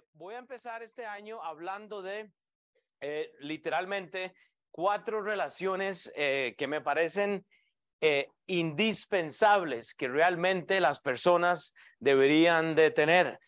Eh, voy a empezar este año hablando de eh, literalmente cuatro relaciones eh, que me parecen indispensables que realmente las personas deberían de tener.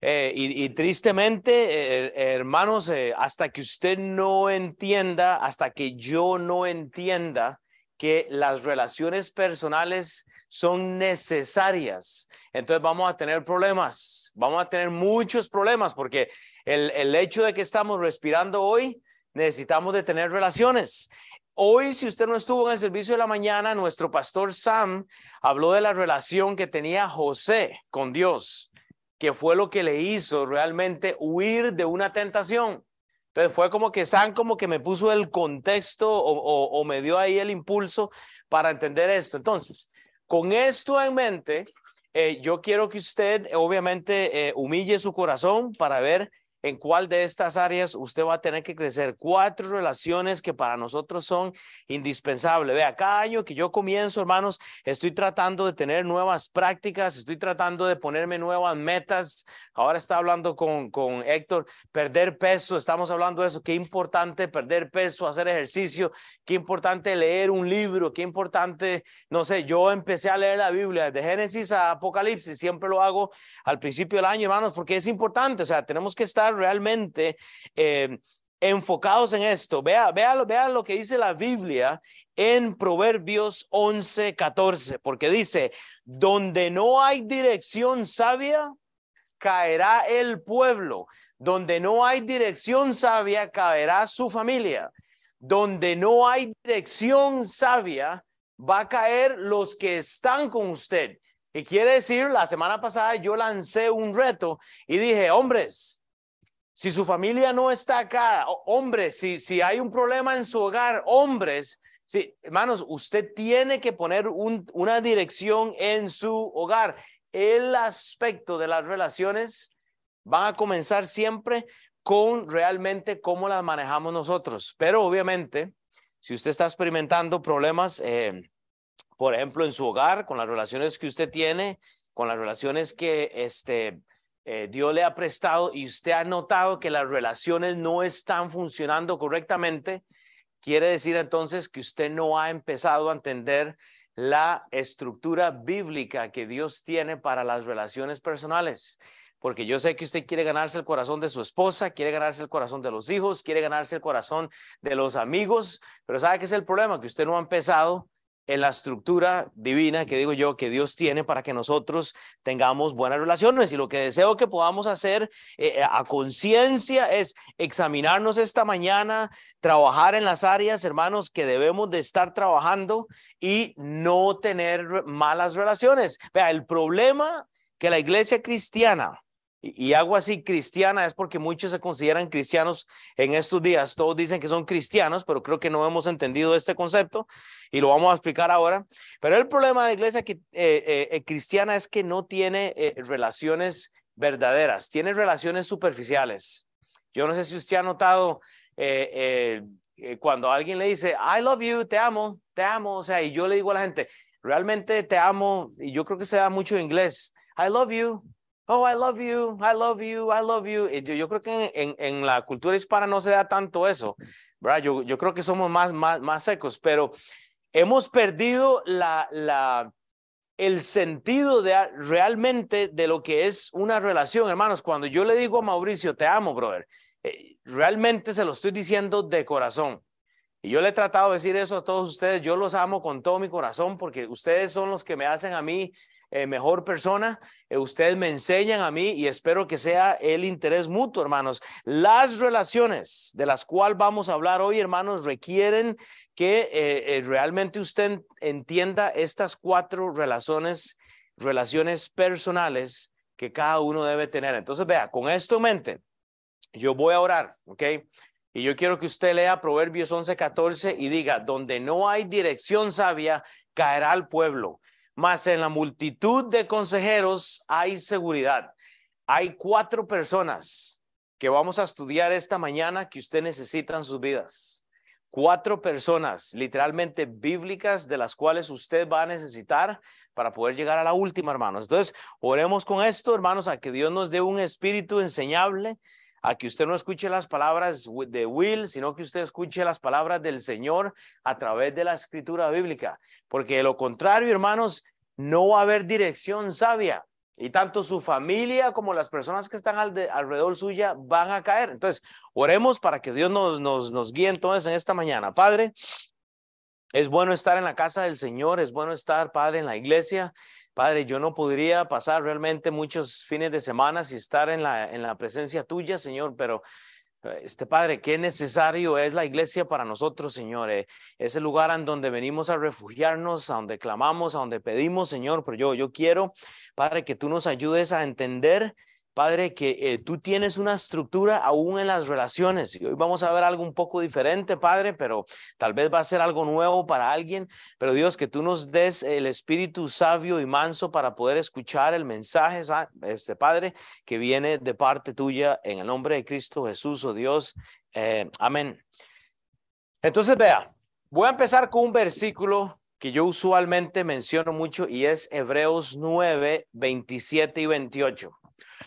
Y, y, tristemente, hermanos, hasta que usted no entienda, hasta que yo no entienda que las relaciones personales son necesarias. Entonces vamos a tener problemas, vamos a tener muchos problemas porque el, el hecho de que estamos respirando hoy, necesitamos de tener relaciones. Hoy, si usted no estuvo en el servicio de la mañana, nuestro pastor Sam habló de la relación que tenía José con Dios, que fue lo que le hizo realmente huir de una tentación. Entonces fue como que San como que me puso el contexto o, me dio ahí el impulso para entender esto. Entonces, con esto en mente, eh, yo quiero que usted obviamente eh, humille su corazón para ver en cuál de estas áreas usted va a tener que crecer. Cuatro relaciones que para nosotros son indispensables. Vea, cada año que yo comienzo, hermanos, estoy tratando de tener nuevas prácticas, estoy tratando de ponerme nuevas metas. Ahora está hablando con, con Héctor, perder peso, estamos hablando de eso. Qué importante perder peso, hacer ejercicio, qué importante leer un libro, qué importante, no sé, yo empecé a leer la Biblia de Génesis a Apocalipsis, siempre lo hago al principio del año, hermanos, porque es importante, o sea, tenemos que estar realmente eh, enfocados en esto. Vea, vea, vea lo que dice la Biblia en Proverbios 11, 14, porque dice, donde no hay dirección sabia, caerá el pueblo. Donde no hay dirección sabia, caerá su familia. Donde no hay dirección sabia, va a caer los que están con usted. Y quiere decir, la semana pasada yo lancé un reto y dije, hombres, si su familia no está acá, hombres, si, si hay un problema en su hogar, hombres, si, hermanos, usted tiene que poner una dirección en su hogar. El aspecto de las relaciones van a comenzar siempre con realmente cómo las manejamos nosotros. Pero obviamente, si usted está experimentando problemas, eh, por ejemplo, en su hogar, con las relaciones que usted tiene, con las relaciones que este, eh, Dios le ha prestado y usted ha notado que las relaciones no están funcionando correctamente, quiere decir entonces que usted no ha empezado a entender la estructura bíblica que Dios tiene para las relaciones personales. Porque yo sé que usted quiere ganarse el corazón de su esposa, quiere ganarse el corazón de los hijos, quiere ganarse el corazón de los amigos, pero ¿sabe qué es el problema? Que usted no ha empezado en la estructura divina que digo yo que Dios tiene para que nosotros tengamos buenas relaciones. Y lo que deseo que podamos hacer eh, eh, a conciencia es examinarnos esta mañana, trabajar en las áreas, hermanos, que debemos de estar trabajando y no tener malas relaciones. Vea, el problema que la iglesia cristiana y, hago así cristiana es porque muchos se consideran cristianos en estos días. Todos dicen que son cristianos, pero creo que no hemos entendido este concepto y lo vamos a explicar ahora. Pero el problema de la iglesia eh, eh, eh, cristiana es que no tiene relaciones verdaderas, tiene relaciones superficiales. Yo no sé si usted ha notado cuando alguien le dice, I love you, te amo, te amo, o sea, y yo le digo a la gente, realmente te amo, y yo creo que se da mucho en inglés, I love you, oh, I love you, I love you, I love you. Yo, yo creo que en, en, la cultura hispana no se da tanto eso, ¿verdad? Yo, yo creo que somos más, más, más secos, pero hemos perdido la, la, el sentido de realmente de lo que es una relación, hermanos. Cuando yo le digo a Mauricio, te amo, brother, eh, realmente se lo estoy diciendo de corazón. Y yo le he tratado de decir eso a todos ustedes, yo los amo con todo mi corazón porque ustedes son los que me hacen a mí eh, mejor persona. Eh, ustedes me enseñan a mí y espero que sea el interés mutuo, hermanos. Las relaciones de las cuales vamos a hablar hoy, hermanos, requieren que eh, realmente usted entienda estas cuatro relaciones, relaciones personales que cada uno debe tener. Entonces, vea, con esto en mente, yo voy a orar, ¿ok? Y yo quiero que usted lea Proverbios 11, 14 y diga, donde no hay dirección sabia, caerá el pueblo mas en la multitud de consejeros hay seguridad. Hay cuatro personas que vamos a estudiar esta mañana que usted necesita en sus vidas. cuatro personas literalmente bíblicas de las cuales usted va a necesitar para poder llegar a la última, hermanos. Entonces, oremos con esto, hermanos, a que Dios nos dé un espíritu enseñable, a que usted no escuche las palabras de Will, sino que usted escuche las palabras del Señor a través de la escritura bíblica, porque de lo contrario, hermanos, no va a haber dirección sabia. Y tanto su familia como las personas que están alrededor suya van a caer. Entonces, oremos para que Dios nos, nos, guíe entonces en esta mañana. Padre, es bueno estar en la casa del Señor, es bueno estar, Padre, en la iglesia. Padre, yo no podría pasar realmente muchos fines de semana y estar en la, en la presencia tuya, Señor, pero este Padre, qué necesario es la iglesia para nosotros, Señor. Eh, es el lugar en donde venimos a refugiarnos, a donde clamamos, a donde pedimos, Señor. Pero yo, yo quiero, Padre, que tú nos ayudes a entender Padre, que eh, tú tienes una estructura aún en las relaciones. Y hoy vamos a ver algo un poco diferente, Padre, pero tal vez va a ser algo nuevo para alguien. Pero Dios, que tú nos des el espíritu sabio y manso para poder escuchar el mensaje, este Padre, que viene de parte tuya en el nombre de Cristo Jesús, oh Dios. Eh, amén. Entonces, vea, voy a empezar con un versículo que yo usualmente menciono mucho y es Hebreos 9, 27 y 28.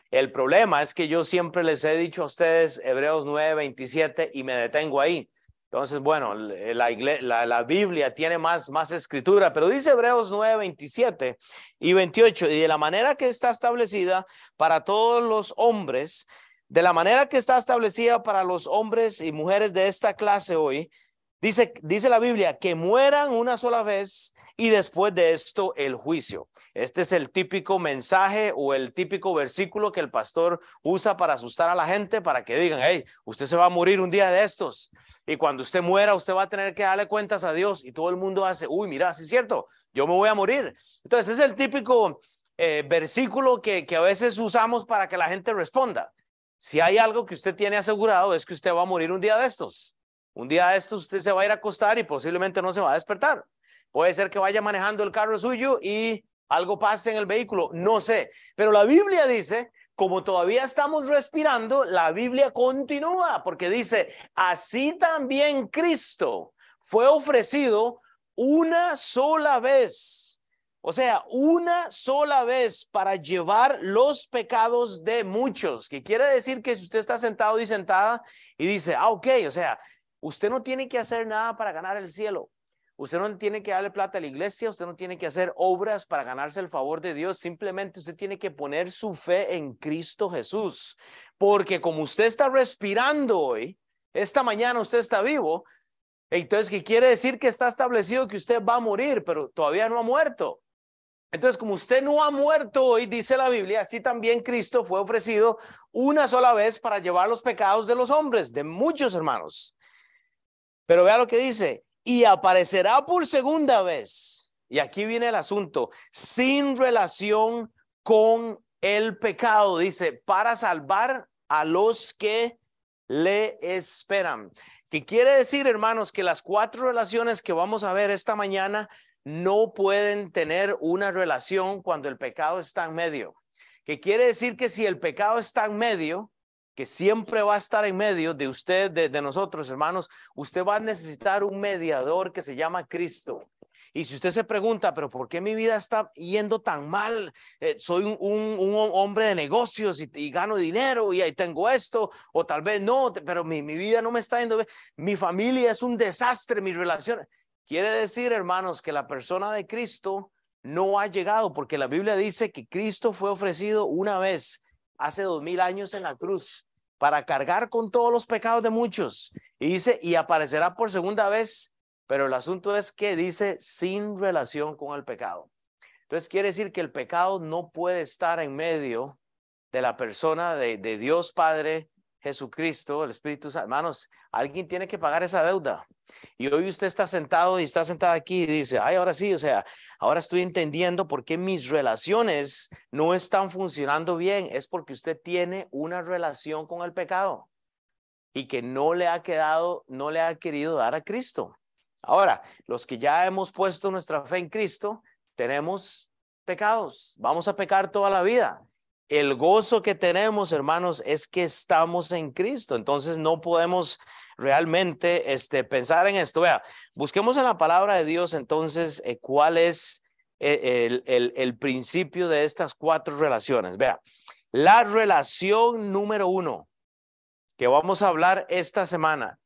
El problema es que yo siempre les he dicho a ustedes Hebreos 9, 27 y me detengo ahí. Entonces, bueno, la, Biblia tiene más, más escritura, pero dice Hebreos 9, 27 y 28, y de la manera que está establecida para todos los hombres, de la manera que está establecida para los hombres y mujeres de esta clase hoy, dice, dice la Biblia, que mueran una sola vez y después de esto el juicio. Este es el típico mensaje o el típico versículo que el pastor usa para asustar a la gente, para que digan, hey, usted se va a morir un día de estos. Y cuando usted muera, usted va a tener que darle cuentas a Dios. Y todo el mundo hace, uy, mira, sí es cierto, yo me voy a morir. Entonces es el típico eh, versículo que, que a veces usamos para que la gente responda. Si hay algo que usted tiene asegurado es que usted va a morir un día de estos. Un día de estos usted se va a ir a acostar y posiblemente no se va a despertar. Puede ser que vaya manejando el carro suyo y algo pase en el vehículo, no sé. Pero la Biblia dice, como todavía estamos respirando, la Biblia continúa porque dice, así también Cristo fue ofrecido una sola vez. O sea, una sola vez para llevar los pecados de muchos, que quiere decir que si usted está sentado y sentada y dice, ah, ok, o sea, usted no tiene que hacer nada para ganar el cielo. Usted no tiene que darle plata a la iglesia, usted no tiene que hacer obras para ganarse el favor de Dios, simplemente usted tiene que poner su fe en Cristo Jesús. Porque como usted está respirando hoy, esta mañana usted está vivo, entonces, ¿qué quiere decir que está establecido que usted va a morir, pero todavía no ha muerto? Entonces, como usted no ha muerto hoy, dice la Biblia, así también Cristo fue ofrecido una sola vez para llevar los pecados de los hombres, de muchos hermanos. Pero vea lo que dice, y aparecerá por segunda vez. Y aquí viene el asunto, sin relación con el pecado, dice, para salvar a los que le esperan. ¿Qué quiere decir, hermanos, que las cuatro relaciones que vamos a ver esta mañana no pueden tener una relación cuando el pecado está en medio. ¿Qué quiere decir que si el pecado está en medio, siempre va a estar en medio de usted, de, nosotros, hermanos, usted va a necesitar un mediador que se llama Cristo. Y si usted se pregunta, pero ¿por qué mi vida está yendo tan mal? Eh, soy un, hombre de negocios y, gano dinero y ahí tengo esto, o tal vez no, pero mi, mi vida no me está yendo bien. Mi familia es un desastre, mi relación. Quiere decir, hermanos, que la persona de Cristo no ha llegado, porque la Biblia dice que Cristo fue ofrecido una vez hace dos mil años en la cruz para cargar con todos los pecados de muchos. Y dice, y aparecerá por segunda vez, pero el asunto es que dice sin relación con el pecado. Entonces quiere decir que el pecado no puede estar en medio de la persona de, de Dios Padre Jesucristo, el Espíritu Santo. Hermanos, alguien tiene que pagar esa deuda. Y hoy usted está sentado y está sentado aquí y dice, ay, ahora sí, o sea, ahora estoy entendiendo por qué mis relaciones no están funcionando bien. Es porque usted tiene una relación con el pecado y que no le ha quedado, no le ha querido dar a Cristo. Ahora, los que ya hemos puesto nuestra fe en Cristo, tenemos pecados. Vamos a pecar toda la vida. El gozo que tenemos, hermanos, es que estamos en Cristo. Entonces no podemos realmente este, pensar en esto. Vea, busquemos en la palabra de Dios entonces eh, cuál es eh, el, el, principio de estas cuatro relaciones. Vea, la relación número uno que vamos a hablar esta semana,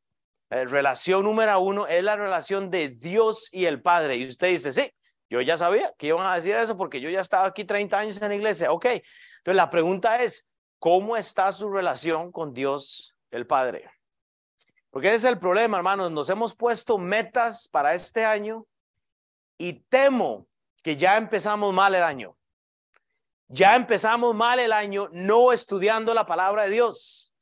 eh, relación número uno es la relación de Dios y el Padre. Y usted dice, sí, yo ya sabía que iban a decir eso porque yo ya estaba aquí 30 años en la iglesia. Ok, entonces la pregunta es, ¿cómo está su relación con Dios el Padre? Porque ese es el problema, hermanos. Nos hemos puesto metas para este año y temo que ya empezamos mal el año. Ya empezamos mal el año no estudiando la palabra de Dios.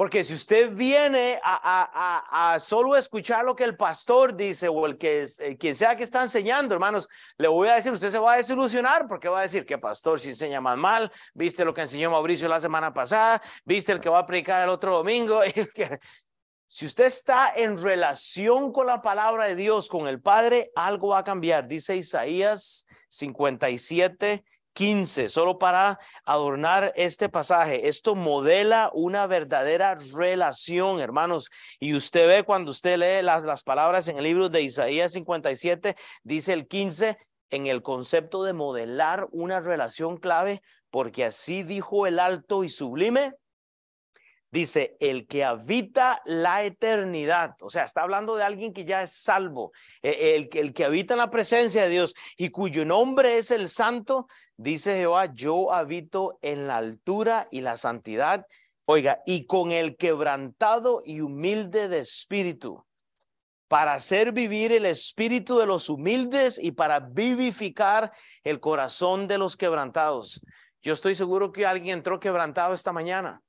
Porque si usted viene a, solo escuchar lo que el pastor dice o el que eh, quien sea que está enseñando, hermanos, le voy a decir, usted se va a desilusionar porque va a decir que pastor se enseña más mal, viste lo que enseñó Mauricio la semana pasada, viste el que va a predicar el otro domingo. si usted está en relación con la palabra de Dios, con el Padre, algo va a cambiar. Dice Isaías 57 15, solo para adornar este pasaje. Esto modela una verdadera relación, hermanos. Y usted ve cuando usted lee las, las palabras en el libro de Isaías 57, dice el 15, en el concepto de modelar una relación clave, porque así dijo el alto y sublime, Dice, el que habita la eternidad, o sea, está hablando de alguien que ya es salvo, e, el, el, que habita en la presencia de Dios y cuyo nombre es el santo, dice Jehová, yo habito en la altura y la santidad, oiga, y con el quebrantado y humilde de espíritu, para hacer vivir el espíritu de los humildes y para vivificar el corazón de los quebrantados. Yo estoy seguro que alguien entró quebrantado esta mañana.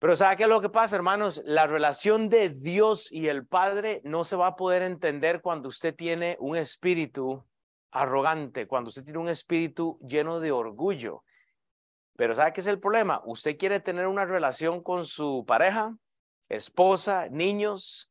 Pero ¿sabe qué es lo que pasa, hermanos? La relación de Dios y el Padre no se va a poder entender cuando usted tiene un espíritu arrogante, cuando usted tiene un espíritu lleno de orgullo. Pero ¿sabe qué es el problema? Usted quiere tener una relación con su pareja, esposa, niños,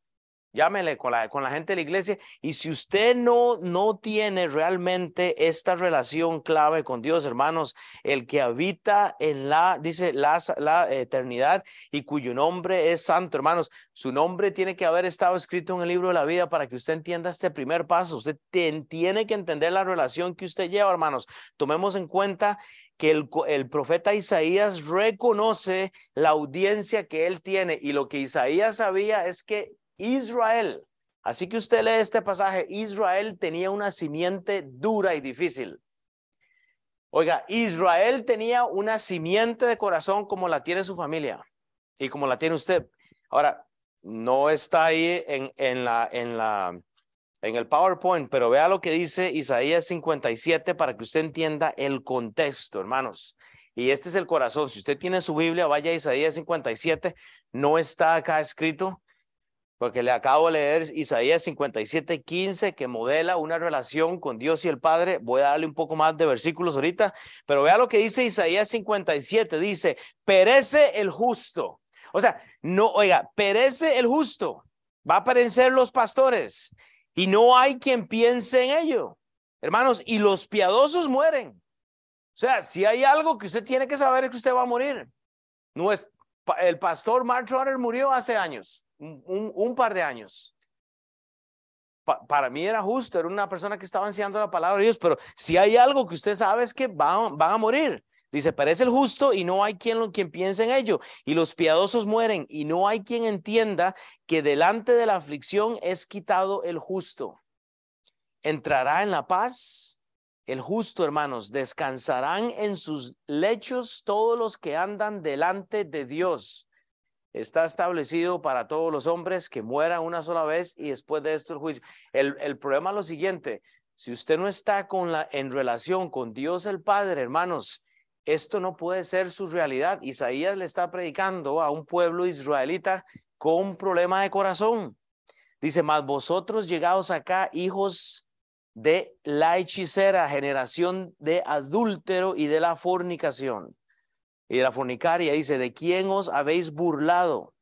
llámele con la, con la gente de la iglesia. Y si usted no, no tiene realmente esta relación clave con Dios, hermanos, el que habita en la, dice, la, la eternidad y cuyo nombre es santo, hermanos, su nombre tiene que haber estado escrito en el libro de la vida para que usted entienda este primer paso. Usted tiene que entender la relación que usted lleva, hermanos. Tomemos en cuenta que el, el, profeta Isaías reconoce la audiencia que él tiene y lo que Isaías sabía es que Israel. Así que usted lee este pasaje, Israel tenía una simiente dura y difícil. Oiga, Israel tenía una simiente de corazón como la tiene su familia y como la tiene usted. Ahora, no está ahí en, en, la, en, la, en el PowerPoint, pero vea lo que dice Isaías 57 para que usted entienda el contexto, hermanos. Y este es el corazón. Si usted tiene su Biblia, vaya a Isaías 57. No está acá escrito, porque le acabo de leer Isaías 57, 15, que modela una relación con Dios y el Padre. Voy a darle un poco más de versículos ahorita, pero vea lo que dice Isaías 57, dice, perece el justo. O sea, no, oiga, perece el justo, va a perecer los pastores y no hay quien piense en ello. Hermanos, y los piadosos mueren. O sea, si hay algo que usted tiene que saber es que usted va a morir. No es, el pastor Mark Trotter murió hace años un, par de años. para mí era justo, era una persona que estaba enseñando la palabra de Dios, pero si hay algo que usted sabe es que van, a morir. Dice, parece el justo y no hay quien, quien piense en ello. Y los piadosos mueren y no hay quien entienda que delante de la aflicción es quitado el justo. Entrará en la paz el justo, hermanos. Descansarán en sus lechos todos los que andan delante de Dios está establecido para todos los hombres que mueran una sola vez y después de esto el juicio. El, el problema es lo siguiente, si usted no está con la, en relación con Dios el Padre, hermanos, esto no puede ser su realidad. Isaías le está predicando a un pueblo israelita con problema de corazón. Dice, mas vosotros llegados acá, hijos de la hechicera, generación de adúltero y de la fornicación y de la fornicaria, dice, ¿de quién os habéis burlado?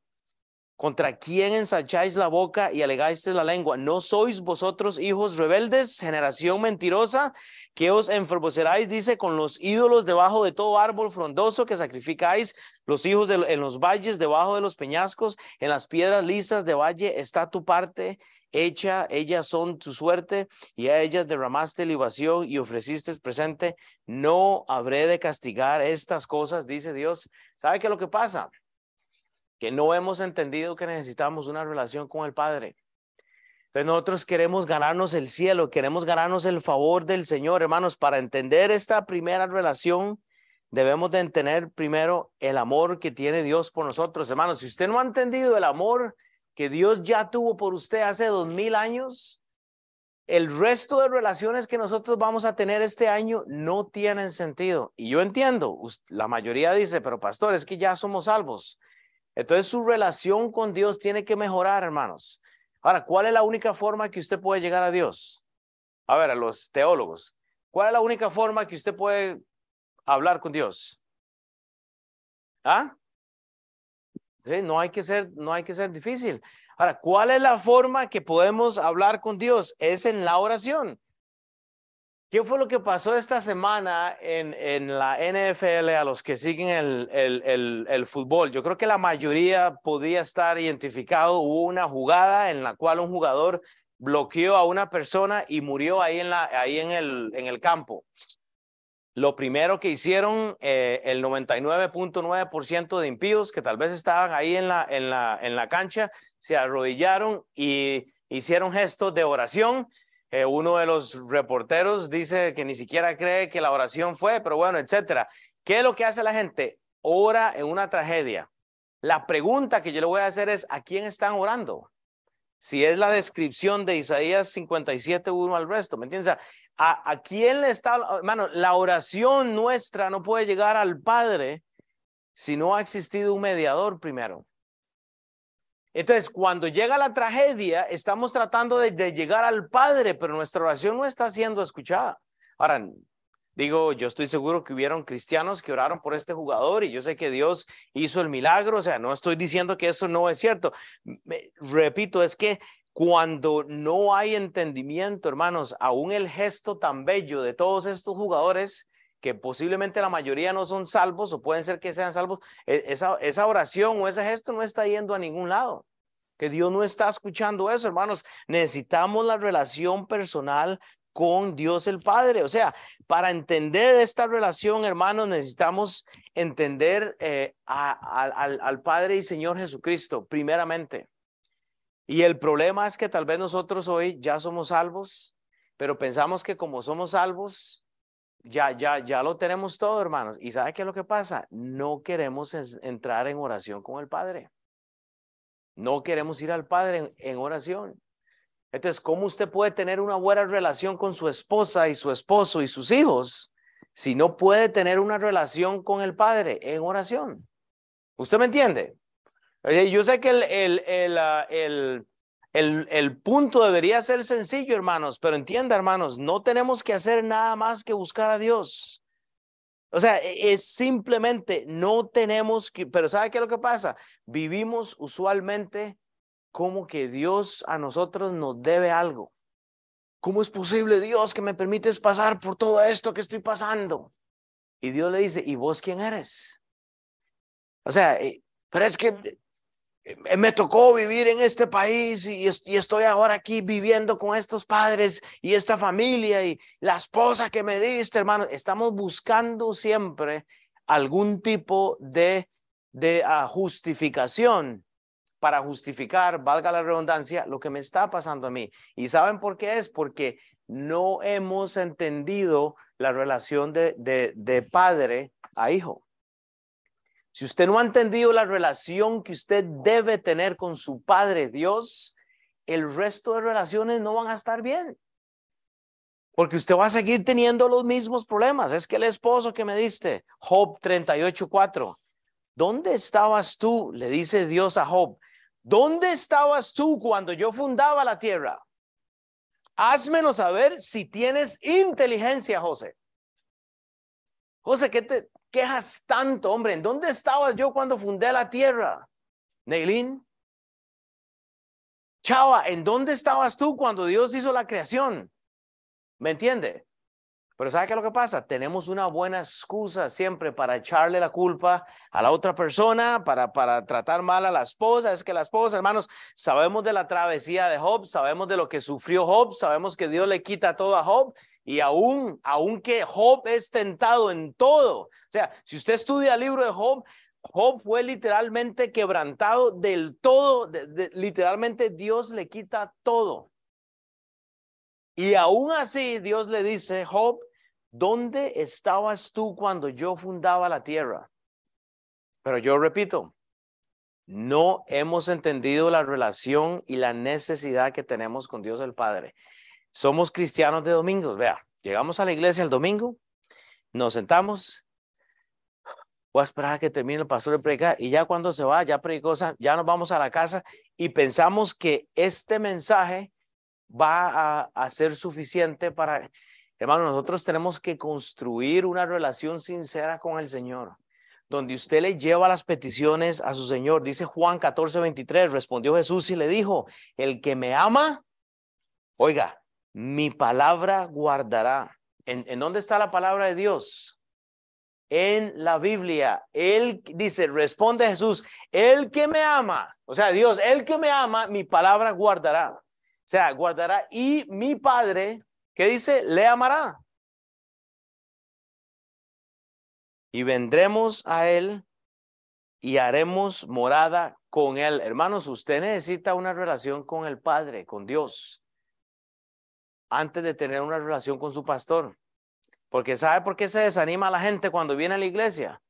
¿Contra quién ensacháis la boca y alegáis la lengua? ¿No sois vosotros hijos rebeldes, generación mentirosa, que os enfervoceráis, dice, con los ídolos debajo de todo árbol frondoso que sacrificáis, los hijos en los valles, debajo de los peñascos, en las piedras lisas de valle está tu parte hecha, ellas son tu suerte, y a ellas derramaste libación y ofreciste presente. No habré de castigar estas cosas, dice Dios. ¿Sabe qué es lo que pasa? Que no hemos entendido que necesitamos una relación con el Padre. Entonces nosotros queremos ganarnos el cielo, queremos ganarnos el favor del Señor, hermanos. Para entender esta primera relación, debemos de entender primero el amor que tiene Dios por nosotros, hermanos. Si usted no ha entendido el amor que Dios ya tuvo por usted hace dos mil años, el resto de relaciones que nosotros vamos a tener este año no tienen sentido. Y yo entiendo, la mayoría dice, pero pastor, es que ya somos salvos. Entonces su relación con Dios tiene que mejorar, hermanos. Ahora, ¿cuál es la única forma que usted puede llegar a Dios? A ver, a los teólogos, ¿cuál es la única forma que usted puede hablar con Dios? ¿Ah? no hay que ser, no hay que ser difícil. Ahora, ¿cuál es la forma que podemos hablar con Dios? Es en la oración. ¿Qué fue lo que pasó esta semana en, la NFL a los que siguen el, fútbol? Yo creo que la mayoría podía estar identificado. Hubo una jugada en la cual un jugador bloqueó a una persona y murió ahí en el campo. Lo primero que hicieron, eh, el 99.9% de impíos que tal vez estaban ahí en la, en, la, en la cancha, se arrodillaron y hicieron gestos de oración eh, uno de los reporteros dice que ni siquiera cree que la oración fue, pero bueno, etcétera. ¿Qué es lo que hace la gente? Ora en una tragedia. La pregunta que yo le voy a hacer es, ¿a quién están orando? Si es la descripción de Isaías 57, uno al resto, ¿me entiendes? ¿A, ¿A quién le está, hermano? La oración nuestra no puede llegar al Padre si no ha existido un mediador primero. Entonces, cuando llega la tragedia, estamos tratando de, llegar al Padre, pero nuestra oración no está siendo escuchada. Ahora, digo, yo estoy seguro que hubieron cristianos que oraron por este jugador y yo sé que Dios hizo el milagro, o sea, no estoy diciendo que eso no es cierto. repito, es que cuando no hay entendimiento, hermanos, aún el gesto tan bello de todos estos jugadores, que posiblemente la mayoría no son salvos o pueden ser que sean salvos, e, esa, esa oración o ese gesto no está yendo a ningún lado. Que Dios no está escuchando eso, hermanos. Necesitamos la relación personal con Dios el Padre. O sea, para entender esta relación, hermanos, necesitamos entender eh, al, Padre y Señor Jesucristo, primeramente. Y el problema es que tal vez nosotros hoy ya somos salvos, pero pensamos que como somos salvos, ya, ya, ya lo tenemos todo, hermanos. ¿Y sabe qué es lo que pasa? No queremos entrar en oración con el Padre. No queremos ir al Padre en, oración. Entonces, ¿cómo usted puede tener una buena relación con su esposa y su esposo y sus hijos si no puede tener una relación con el Padre en oración? ¿Usted me entiende? Yo sé que el, el, el, ah, el el, punto debería ser sencillo, hermanos, pero entienda, hermanos, no tenemos que hacer nada más que buscar a Dios. O sea, e, es simplemente no tenemos que, pero ¿sabe qué es lo que pasa? Vivimos usualmente como que Dios a nosotros nos debe algo. ¿Cómo es posible, Dios, que me permites pasar por todo esto que estoy pasando? Y Dios le dice, ¿y vos quién eres? O sea, eh, pero es que me tocó vivir en este país y, estoy ahora aquí viviendo con estos padres y esta familia y la esposa que me diste, hermano. Estamos buscando siempre algún tipo de, de ah, justificación para justificar, valga la redundancia, lo que me está pasando a mí. ¿Y saben por qué es? Porque no hemos entendido la relación de, de, de padre a hijo. Si usted no ha entendido la relación que usted debe tener con su Padre Dios, el resto de relaciones no van a estar bien. Porque usted va a seguir teniendo los mismos problemas. Es que el esposo que me diste, Job 38.4, ¿dónde estabas tú? Le dice Dios a Job, ¿dónde estabas tú cuando yo fundaba la tierra? Házmelo saber si tienes inteligencia, José. José, ¿qué te, quejas tanto, hombre? ¿En dónde estabas yo cuando fundé la tierra? Neilín. Chava, ¿en dónde estabas tú cuando Dios hizo la creación? ¿Me entiende? Pero ¿sabe qué es lo que pasa? Tenemos una buena excusa siempre para echarle la culpa a la otra persona, para, para tratar mal a la esposa. Es que la esposa, hermanos, sabemos de la travesía de Job, sabemos de lo que sufrió Job, sabemos que Dios le quita todo a Job y aún, aunque Job es tentado en todo. O sea, si usted estudia el libro de Job, Job fue literalmente quebrantado del todo, literalmente Dios le quita todo. Y aún así Dios le dice, Job, ¿dónde estabas tú cuando yo fundaba la tierra? Pero yo repito, no hemos entendido la relación y la necesidad que tenemos con Dios el Padre. Somos cristianos de domingos, vea, llegamos a la iglesia el domingo, nos sentamos, voy a esperar a que termine el pastor de predicar y ya cuando se va, ya predicó, ya nos vamos a la casa y pensamos que este mensaje va a, ser suficiente para... Hermano, nosotros tenemos que construir una relación sincera con el Señor, donde usted le lleva las peticiones a su Señor. Dice Juan 14, 23, respondió Jesús y le dijo, el que me ama, oiga, mi palabra guardará. ¿En, ¿En dónde está la palabra de Dios? En la Biblia. Él dice, responde Jesús, el que me ama, o sea, Dios, el que me ama, mi palabra guardará. O sea, guardará y mi Padre, ¿qué dice? Le amará. Y vendremos a Él y haremos morada con Él. Hermanos, usted necesita una relación con el Padre, con Dios, antes de tener una relación con su pastor. Porque ¿sabe por qué se desanima la gente cuando viene a la iglesia?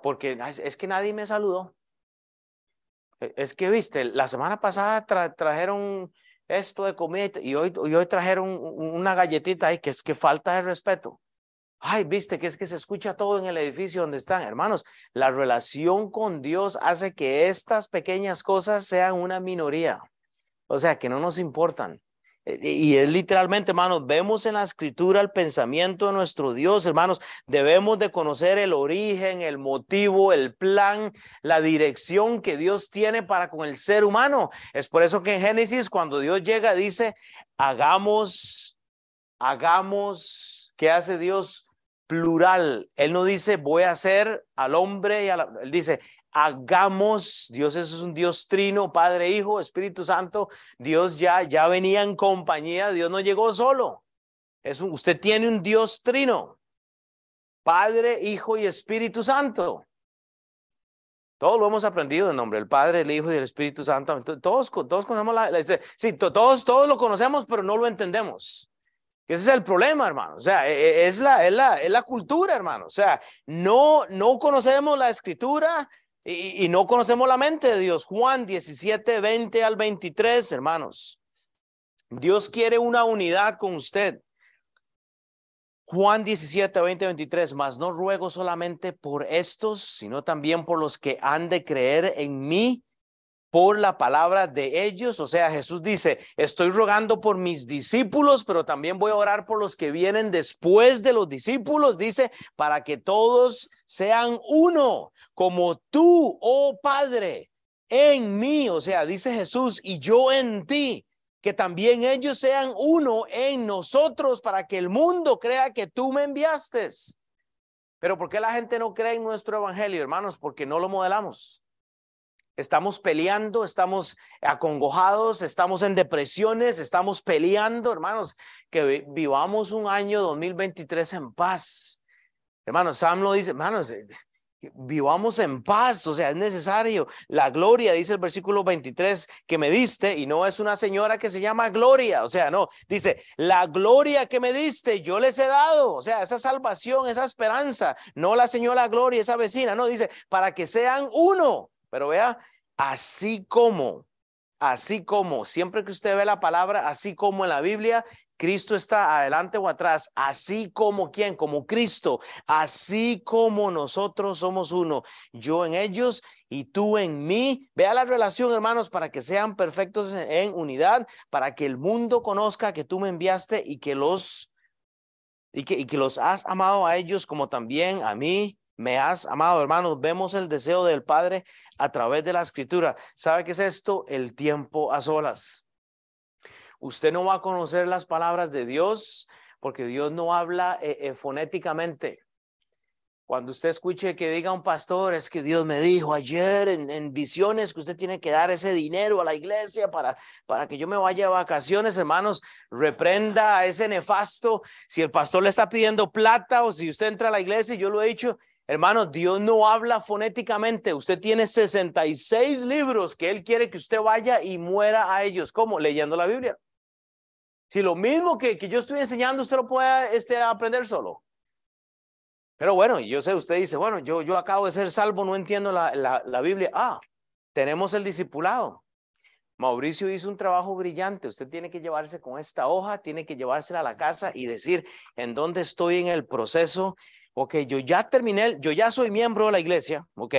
Porque es que nadie me saludó. E, es que, viste, la semana pasada trajeron esto de comida y hoy, hoy trajeron una galletita ahí que es que falta de respeto. Ay, viste que es que se escucha todo en el edificio donde están. Hermanos, la relación con Dios hace que estas pequeñas cosas sean una minoría. O sea, que no nos importan. Eh, y es literalmente, hermanos, vemos en la escritura el pensamiento de nuestro Dios, hermanos. Debemos de conocer el origen, el motivo, el plan, la dirección que Dios tiene para con el ser humano. Es por eso que en Génesis, cuando Dios llega, dice, hagamos, hagamos, ¿qué hace Dios? Plural. Él no dice, voy a hacer al hombre y. Él dice, hagamos, Dios es un Dios trino, Padre, Hijo, Espíritu Santo, Dios ya, ya venía en compañía, Dios no llegó solo. Es usted tiene un Dios trino, Padre, Hijo y Espíritu Santo. Todos lo hemos aprendido en nombre del Padre, el Hijo y el Espíritu Santo. Todos, todos conocemos la, sí, todos, todos lo conocemos, pero no lo entendemos. Ese es el problema, hermano. O sea, e, e, es la, es la, es la cultura, hermano. O sea, no, no conocemos la escritura, y, no conocemos la mente de Dios. Juan 17, 20 al 23, hermanos. Dios quiere una unidad con usted. Juan 17, 20, 23, mas no ruego solamente por estos, sino también por los que han de creer en mí por la palabra de ellos. O sea, Jesús dice, estoy rogando por mis discípulos, pero también voy a orar por los que vienen después de los discípulos. Dice, para que todos sean uno, como tú, oh Padre, en mí. O sea, dice Jesús, y yo en ti. Que también ellos sean uno en nosotros para que el mundo crea que tú me enviaste. Pero ¿por qué la gente no cree en nuestro evangelio, hermanos? Porque no lo modelamos estamos peleando, estamos acongojados, estamos en depresiones, estamos peleando, hermanos, que vivamos un año 2023 en paz. Hermanos, Sam lo dice, hermanos, eh, vivamos en paz, o sea, es necesario. La gloria, dice el versículo 23, que me diste, y no es una señora que se llama Gloria, o sea, no, dice, la gloria que me diste, yo les he dado, o sea, esa salvación, esa esperanza, no la señora Gloria, esa vecina, no, dice, para que sean uno. Pero vea, así como, así como, siempre que usted ve la palabra, así como en la Biblia, Cristo está adelante o atrás, así como quien, como Cristo, así como nosotros somos uno, yo en ellos y tú en mí. Vea la relación, hermanos, para que sean perfectos en, unidad, para que el mundo conozca que tú me enviaste y que los y que, y que los has amado a ellos como también a mí me has amado, hermanos. Vemos el deseo del Padre a través de la escritura. ¿Sabe qué es esto? El tiempo a solas. Usted no va a conocer las palabras de Dios porque Dios no habla eh, eh, fonéticamente. Cuando usted escuche que diga un pastor, es que Dios me dijo ayer en, visiones que usted tiene que dar ese dinero a la iglesia para, para que yo me vaya a vacaciones, hermanos, reprenda a ese nefasto. Si el pastor le está pidiendo plata o si usted entra a la iglesia y yo lo he dicho, hermanos, Dios no habla fonéticamente. Usted tiene 66 libros que Él quiere que usted vaya y muera a ellos. ¿Cómo? Leyendo la Biblia. Si lo mismo que, que yo estoy enseñando, usted lo puede este, aprender solo. Pero bueno, yo sé, usted dice, bueno, yo, yo acabo de ser salvo, no entiendo la, la, Biblia. Ah, tenemos el discipulado. Mauricio hizo un trabajo brillante. Usted tiene que llevarse con esta hoja, tiene que llevársela a la casa y decir en dónde estoy en el proceso. Ok, yo ya terminé, yo ya soy miembro de la iglesia, ok,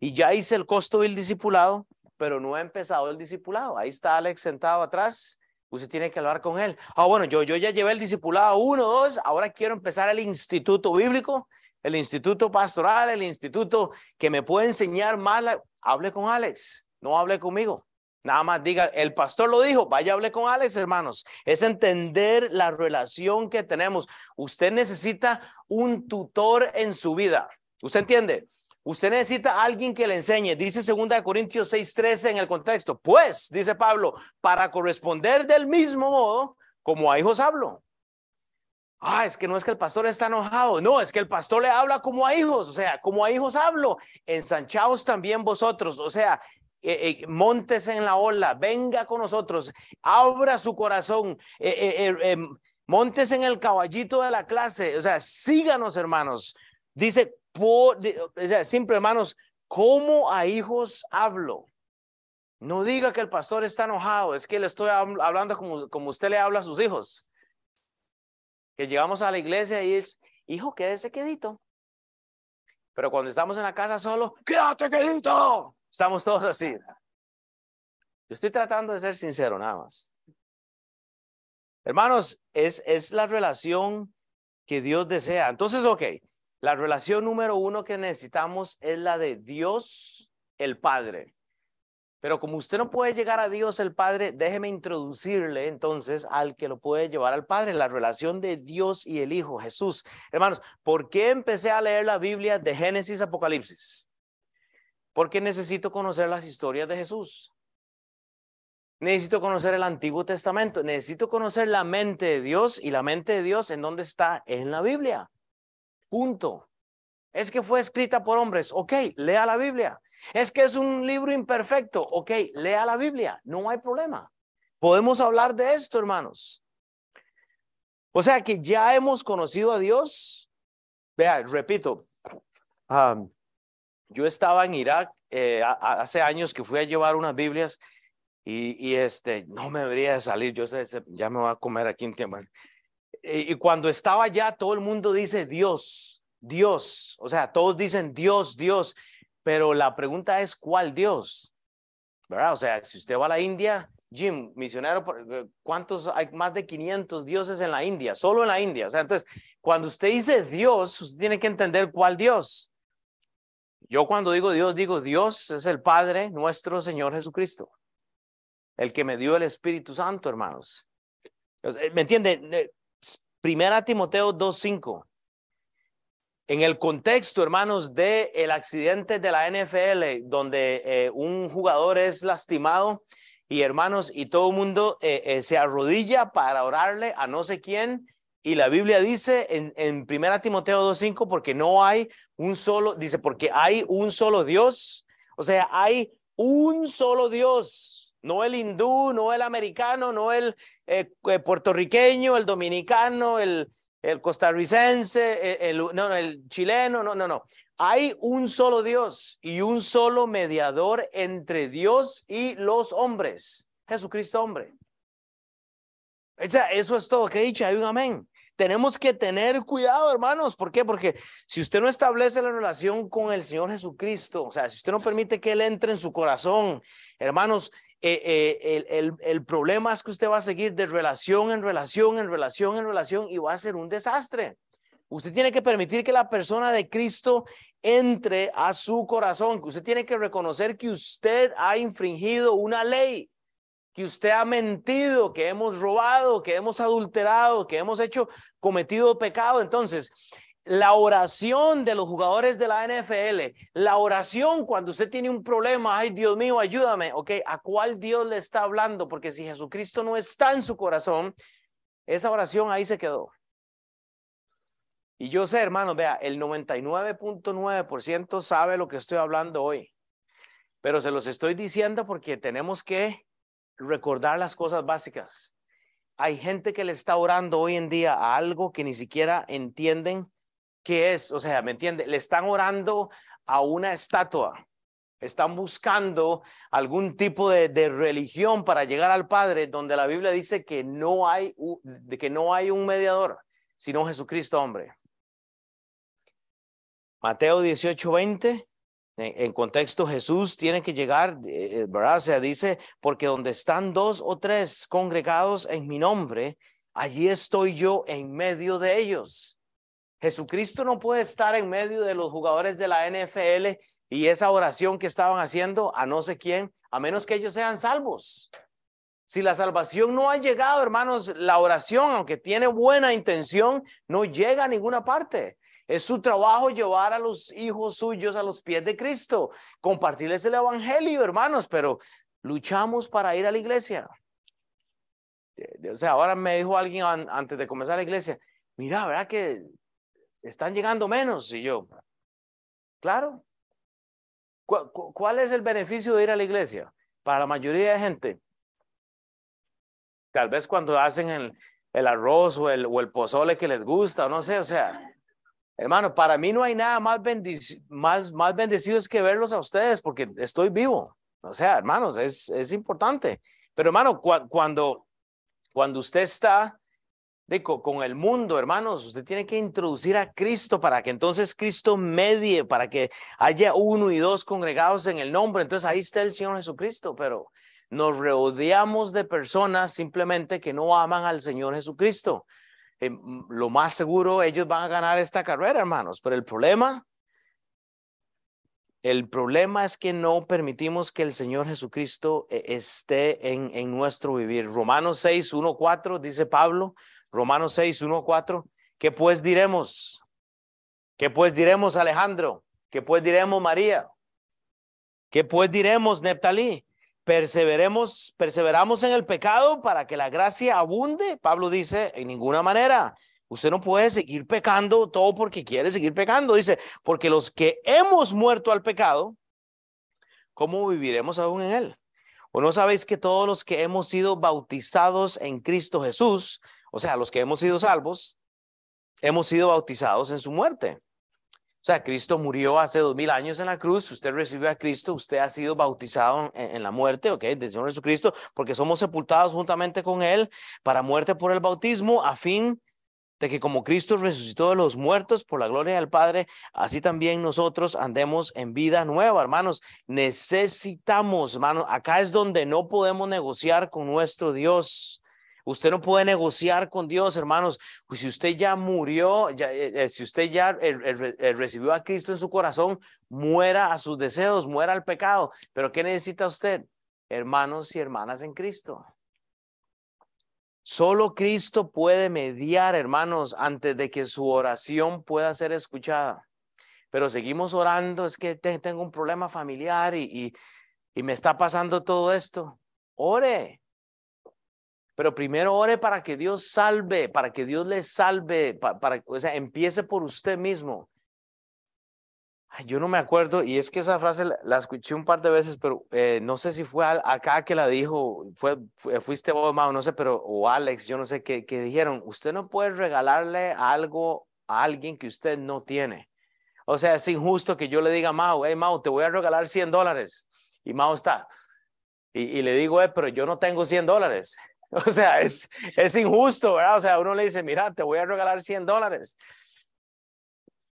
y ya hice el costo del discipulado, pero no he empezado el discipulado. Ahí está Alex sentado atrás. Usted tiene que hablar con él. Ah, bueno, yo, yo ya llevé el discipulado uno, dos, ahora quiero empezar el instituto bíblico el instituto pastoral, el instituto que me puede enseñar más, hable con Alex, no hable conmigo. Nada más diga, el pastor lo dijo, vaya, hable con Alex, hermanos. Es entender la relación que tenemos. Usted necesita un tutor en su vida. ¿Usted entiende? Usted necesita alguien que le enseñe. Dice 2 Corintios 6:13 en el contexto. Pues, dice Pablo, para corresponder del mismo modo como a hijos hablo. Ah, es que no es que el pastor está enojado. No, es que el pastor le habla como a hijos. O sea, como a hijos hablo. Ensanchaos también vosotros. O sea, eh, eh, montes en la ola. Venga con nosotros. Abra su corazón. Eh, montes en el caballito de la clase. O sea, síganos, hermanos. Dice, por, o sea, simple, hermanos, como a hijos hablo. No diga que el pastor está enojado. Es que le estoy hablando como, como usted le habla a sus hijos que llegamos a la iglesia y es, hijo, quédese quedito. Pero cuando estamos en la casa solo, quédate quedito. Estamos todos así. Yo estoy tratando de ser sincero nada más. Hermanos, es, es la relación que Dios desea. Entonces, ok, la relación número uno que necesitamos es la de Dios el Padre. Pero como usted no puede llegar a Dios el Padre, déjeme introducirle entonces al que lo puede llevar al Padre, la relación de Dios y el Hijo, Jesús. Hermanos, ¿por qué empecé a leer la Biblia de Génesis Apocalipsis? Porque necesito conocer las historias de Jesús. Necesito conocer el Antiguo Testamento, necesito conocer la mente de Dios y la mente de Dios en dónde está en la Biblia. Punto. Es que fue escrita por hombres. Ok, lea la Biblia. Es que es un libro imperfecto. Ok, lea la Biblia. No hay problema. Podemos hablar de esto, hermanos. O sea que ya hemos conocido a Dios. Vea, repito, yo estaba en Irak eh, hace años que fui a llevar unas Biblias y, este, no me debería salir. Yo sé, ya me voy a comer aquí en tiempo. y cuando estaba allá, todo el mundo dice Dios. Dios. O sea, todos dicen Dios, Dios, pero la pregunta es ¿cuál Dios? ¿Verdad? O sea, si usted va a la India, Jim, misionero, eh, ¿cuántos hay? Más de 500 dioses en la India, solo en la India. O sea, entonces, cuando usted dice Dios, usted tiene que entender cuál Dios. Yo cuando digo Dios, digo Dios es el Padre nuestro Señor Jesucristo, el que me dio el Espíritu Santo, hermanos. ¿Me entiende? Primera Timoteo 2.5. En el contexto, hermanos, de el accidente de la NFL, donde eh, un jugador es lastimado y hermanos, y todo el mundo eh, eh, se arrodilla para orarle a no sé quién, y la Biblia dice en, en 1 Timoteo 2.5, porque no hay un solo, dice, porque hay un solo Dios, o sea, hay un solo Dios, no el hindú, no el americano, no el puertorriqueño, el dominicano, el, el costarricense, el, no, el chileno, no, no, no. Hay un solo Dios y un solo mediador entre Dios y los hombres, Jesucristo hombre. Eso es todo que he dicho, hay un amén. Tenemos que tener cuidado, hermanos. ¿Por qué? Porque si usted no establece la relación con el Señor Jesucristo, o sea, si usted no permite que Él entre en su corazón, hermanos, eh, eh, el, problema es que usted va a seguir de relación en relación, en relación, en relación y va a ser un desastre. Usted tiene que permitir que la persona de Cristo entre a su corazón, usted tiene que reconocer que usted ha infringido una ley, que usted ha mentido, que hemos robado, que hemos adulterado, que hemos hecho cometido pecado. Entonces, la oración de los jugadores de la NFL, la oración cuando usted tiene un problema, ay Dios mío, ayúdame, ok, ¿a cuál Dios le está hablando? Porque si Jesucristo no está en su corazón, esa oración ahí se quedó. Y yo sé, hermanos, vea, el 99.9% sabe lo que estoy hablando hoy, pero se los estoy diciendo porque tenemos que recordar las cosas básicas. Hay gente que le está orando hoy en día a algo que ni siquiera entienden qué es, o sea, ¿me entiende? Le están orando a una estatua, están buscando algún tipo de, religión para llegar al Padre, donde la Biblia dice que no hay, que no hay un mediador, sino Jesucristo hombre. Mateo 18, 20, en, contexto Jesús tiene que llegar, eh, ¿verdad? O dice, porque donde están dos o tres congregados en mi nombre, allí estoy yo en medio de ellos. Jesucristo no puede estar en medio de los jugadores de la NFL y esa oración que estaban haciendo a no sé quién, a menos que ellos sean salvos. Si la salvación no ha llegado, hermanos, la oración, aunque tiene buena intención, no llega a ninguna parte. Es su trabajo llevar a los hijos suyos a los pies de Cristo, compartirles el evangelio, hermanos, pero luchamos para ir a la iglesia. O sea, ahora me dijo alguien antes de comenzar la iglesia, mira, ¿verdad que están llegando menos. Y yo, claro. ¿Cuál es el beneficio de ir a la iglesia? Para la mayoría de gente, tal vez cuando hacen el, el arroz o el, o el pozole que les gusta, o no sé, o sea, hermano, para mí no hay nada más, más, más bendecido que verlos a ustedes porque estoy vivo. O sea, hermanos, es, es importante. Pero hermano, cuando, cuando usted está con el mundo, hermanos. Usted tiene que introducir a Cristo para que entonces Cristo medie, para que haya uno y dos congregados en el nombre. Entonces ahí está el Señor Jesucristo, pero nos rodeamos de personas simplemente que no aman al Señor Jesucristo. Eh, lo más seguro, ellos van a ganar esta carrera, hermanos, pero el problema, el problema es que no permitimos que el Señor Jesucristo eh, esté en, en nuestro vivir. Romanos 6, 1, 4, dice Pablo, Romanos 6, 1, 4. ¿Qué pues diremos? ¿Qué pues diremos, Alejandro? ¿Qué pues diremos, María? ¿Qué pues diremos, Neptalí? Perseveremos, perseveramos en el pecado para que la gracia abunde. Pablo dice, en ninguna manera. Usted no puede seguir pecando todo porque quiere seguir pecando. Dice, porque los que hemos muerto al pecado, ¿cómo viviremos aún en él? ¿O no sabéis que todos los que hemos sido bautizados en Cristo Jesús, o sea, los que hemos sido salvos, hemos sido bautizados en su muerte. O sea, Cristo murió hace dos mil años en la cruz, usted recibió a Cristo, usted ha sido bautizado en, la muerte, ¿ok? Del Señor Jesucristo, porque somos sepultados juntamente con Él para muerte por el bautismo, a fin de que como Cristo resucitó de los muertos por la gloria del Padre, así también nosotros andemos en vida nueva, hermanos. Necesitamos, hermanos, acá es donde no podemos negociar con nuestro Dios. Usted no puede negociar con Dios, hermanos. Pues si usted ya murió, ya, eh, eh, si usted ya eh, recibió a Cristo en su corazón, muera a sus deseos, muera al pecado. Pero ¿qué necesita usted? Hermanos y hermanas en Cristo. Solo Cristo puede mediar, hermanos, antes de que su oración pueda ser escuchada. Pero seguimos orando, es que tengo un problema familiar y, y me está pasando todo esto. Ore, pero primero ore para que Dios salve, para que Dios le salve, para, o sea, empiece por usted mismo. yo no me acuerdo, y es que esa frase la, escuché un par de veces, pero eh, no sé si fue acá que la dijo, fue, fuiste vos, Mao, no sé, pero, o Alex, yo no sé, qué que dijeron, usted no puede regalarle algo a alguien que usted no tiene. O sea, es injusto que yo le diga a Mao, hey Mao, te voy a regalar 100 dólares. Y Mao está. Y, y le digo, eh, pero yo no tengo 100 dólares. O sea, es, es injusto, ¿verdad? O sea, uno le dice, mira, te voy a regalar 100 dólares.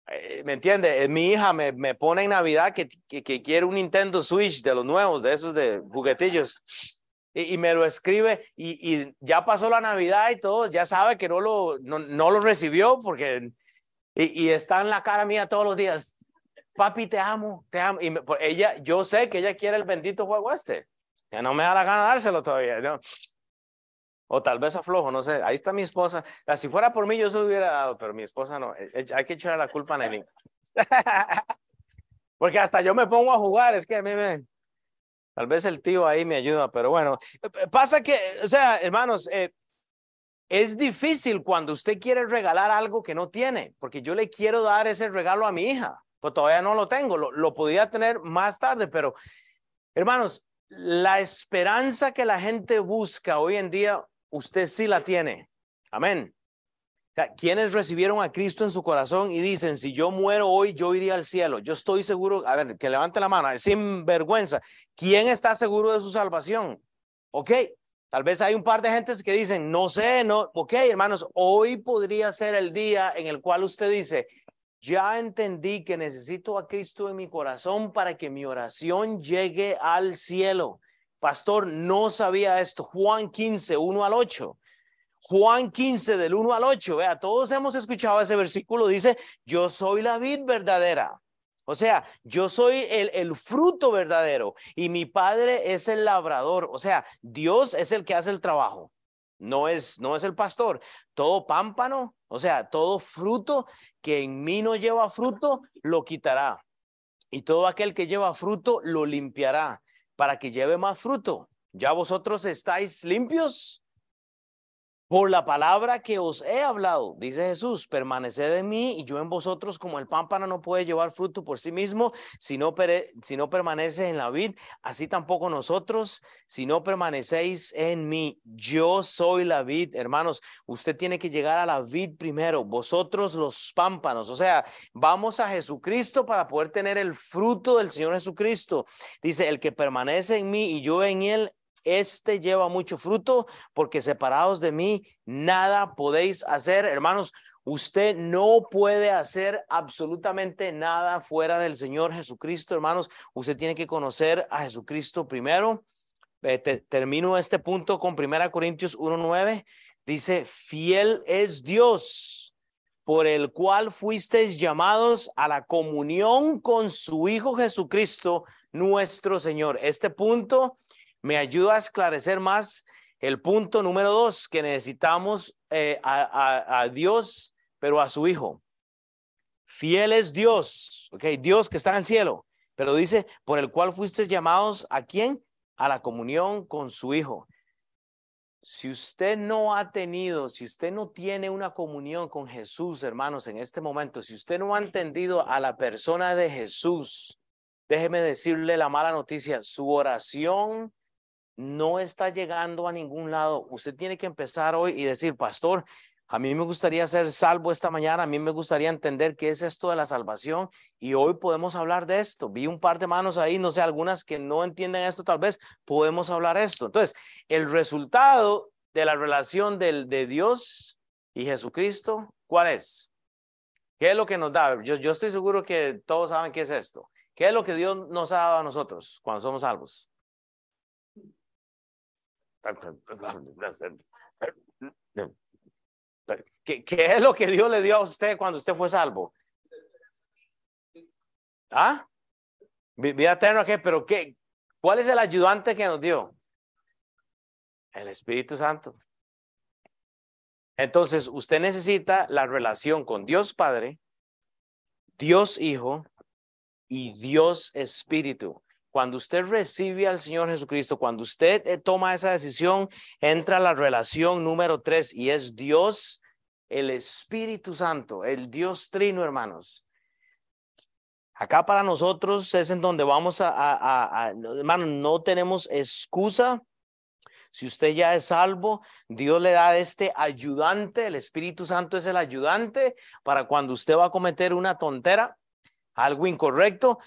Eh, ¿Me entiende? Eh, mi hija me, me pone en Navidad que, que, quiere un Nintendo Switch de los nuevos, de esos de juguetillos. Y, me lo escribe y, y, ya pasó la Navidad y todo, ya sabe que no lo, no, no lo recibió porque... Y, y está en la cara mía todos los días. papi, te amo, te amo. Y pues, ella, yo sé que ella quiere el bendito juego este. Ya no me da la gana dárselo todavía. ¿no? O tal vez aflojo, no sé. Ahí está mi esposa. Si fuera por mí, yo se hubiera dado, pero mi esposa no. Eh, eh, hay que echarle la culpa a Nelly. Porque hasta yo me pongo a jugar, es que a mí. Tal vez el tío ahí me ayuda, pero bueno, pasa que, o sea, hermanos, eh, es difícil cuando usted quiere regalar algo que no tiene, porque yo le quiero dar ese regalo a mi hija, pues todavía no lo tengo, lo, lo podría tener más tarde, pero hermanos, la esperanza que la gente busca hoy en día, usted sí la tiene. Amén. Quienes recibieron a Cristo en su corazón y dicen, si yo muero hoy, yo iría al cielo. Yo estoy seguro, a ver, que levante la mano, sin vergüenza. ¿Quién está seguro de su salvación? Ok, tal vez hay un par de gentes que dicen, no sé, no, ok, hermanos, hoy podría ser el día en el cual usted dice, ya entendí que necesito a Cristo en mi corazón para que mi oración llegue al cielo. Pastor, no sabía esto. Juan 15, 1 al 8. Juan 15 del 1 al 8, vea, todos hemos escuchado ese versículo, dice, yo soy la vid verdadera. O sea, yo soy el, el, fruto verdadero y mi padre es el labrador. O sea, Dios es el que hace el trabajo. No es, no es el pastor. Todo pámpano, o sea, todo fruto que en mí no lleva fruto, lo quitará. Y todo aquel que lleva fruto, lo limpiará para que lleve más fruto. ¿Ya vosotros estáis limpios? Por la palabra que os he hablado, dice Jesús, permaneced en mí y yo en vosotros, como el pámpano no puede llevar fruto por sí mismo si no, si no permanece en la vid, así tampoco nosotros, si no permanecéis en mí. Yo soy la vid, hermanos. Usted tiene que llegar a la vid primero, vosotros los pámpanos. O sea, vamos a Jesucristo para poder tener el fruto del Señor Jesucristo. Dice, el que permanece en mí y yo en él, este lleva mucho fruto, porque separados de mí, nada podéis hacer. Hermanos, usted no puede hacer absolutamente nada fuera del Señor Jesucristo, hermanos. Usted tiene que conocer a Jesucristo primero. Eh, termino este punto con Primera Corintios 1.9. Dice, fiel es Dios por el cual fuisteis llamados a la comunión con su Hijo Jesucristo, nuestro Señor. Este punto me ayuda a esclarecer más el punto número dos, que necesitamos eh, a, Dios, pero a su Hijo. Fiel es Dios, ok, Dios que está en el cielo, pero dice, por el cual fuiste llamados a quién? A la comunión con su Hijo. Si usted no ha tenido, si usted no tiene una comunión con Jesús, hermanos, en este momento, si usted no ha entendido a la persona de Jesús, déjeme decirle la mala noticia, su oración no está llegando a ningún lado. Usted tiene que empezar hoy y decir, pastor, a mí me gustaría ser salvo esta mañana, a mí me gustaría entender qué es esto de la salvación y hoy podemos hablar de esto. Vi un par de manos ahí, no sé, algunas que no entienden esto, tal vez podemos hablar esto. Entonces, el resultado de la relación del, de Dios y Jesucristo, ¿cuál es? ¿Qué es lo que nos da? Yo, yo estoy seguro que todos saben qué es esto. ¿Qué es lo que Dios nos ha dado a nosotros cuando somos salvos? ¿Qué, ¿Qué, es lo que Dios le dio a usted cuando usted fue salvo? ¿Ah? Vida eterna, ¿qué? ¿Pero qué? ¿Cuál es el ayudante que nos dio? El Espíritu Santo. Entonces, usted necesita la relación con Dios Padre, Dios Hijo y Dios Espíritu. Cuando usted recibe al Señor Jesucristo, cuando usted eh, toma esa decisión, entra la relación número tres y es Dios, el Espíritu Santo, el Dios Trino, hermanos. Acá para nosotros es en donde vamos a, a, a, hermano, no tenemos excusa. Si usted ya es salvo, Dios le da este ayudante, el Espíritu Santo es el ayudante para cuando usted va a cometer una tontera, algo incorrecto,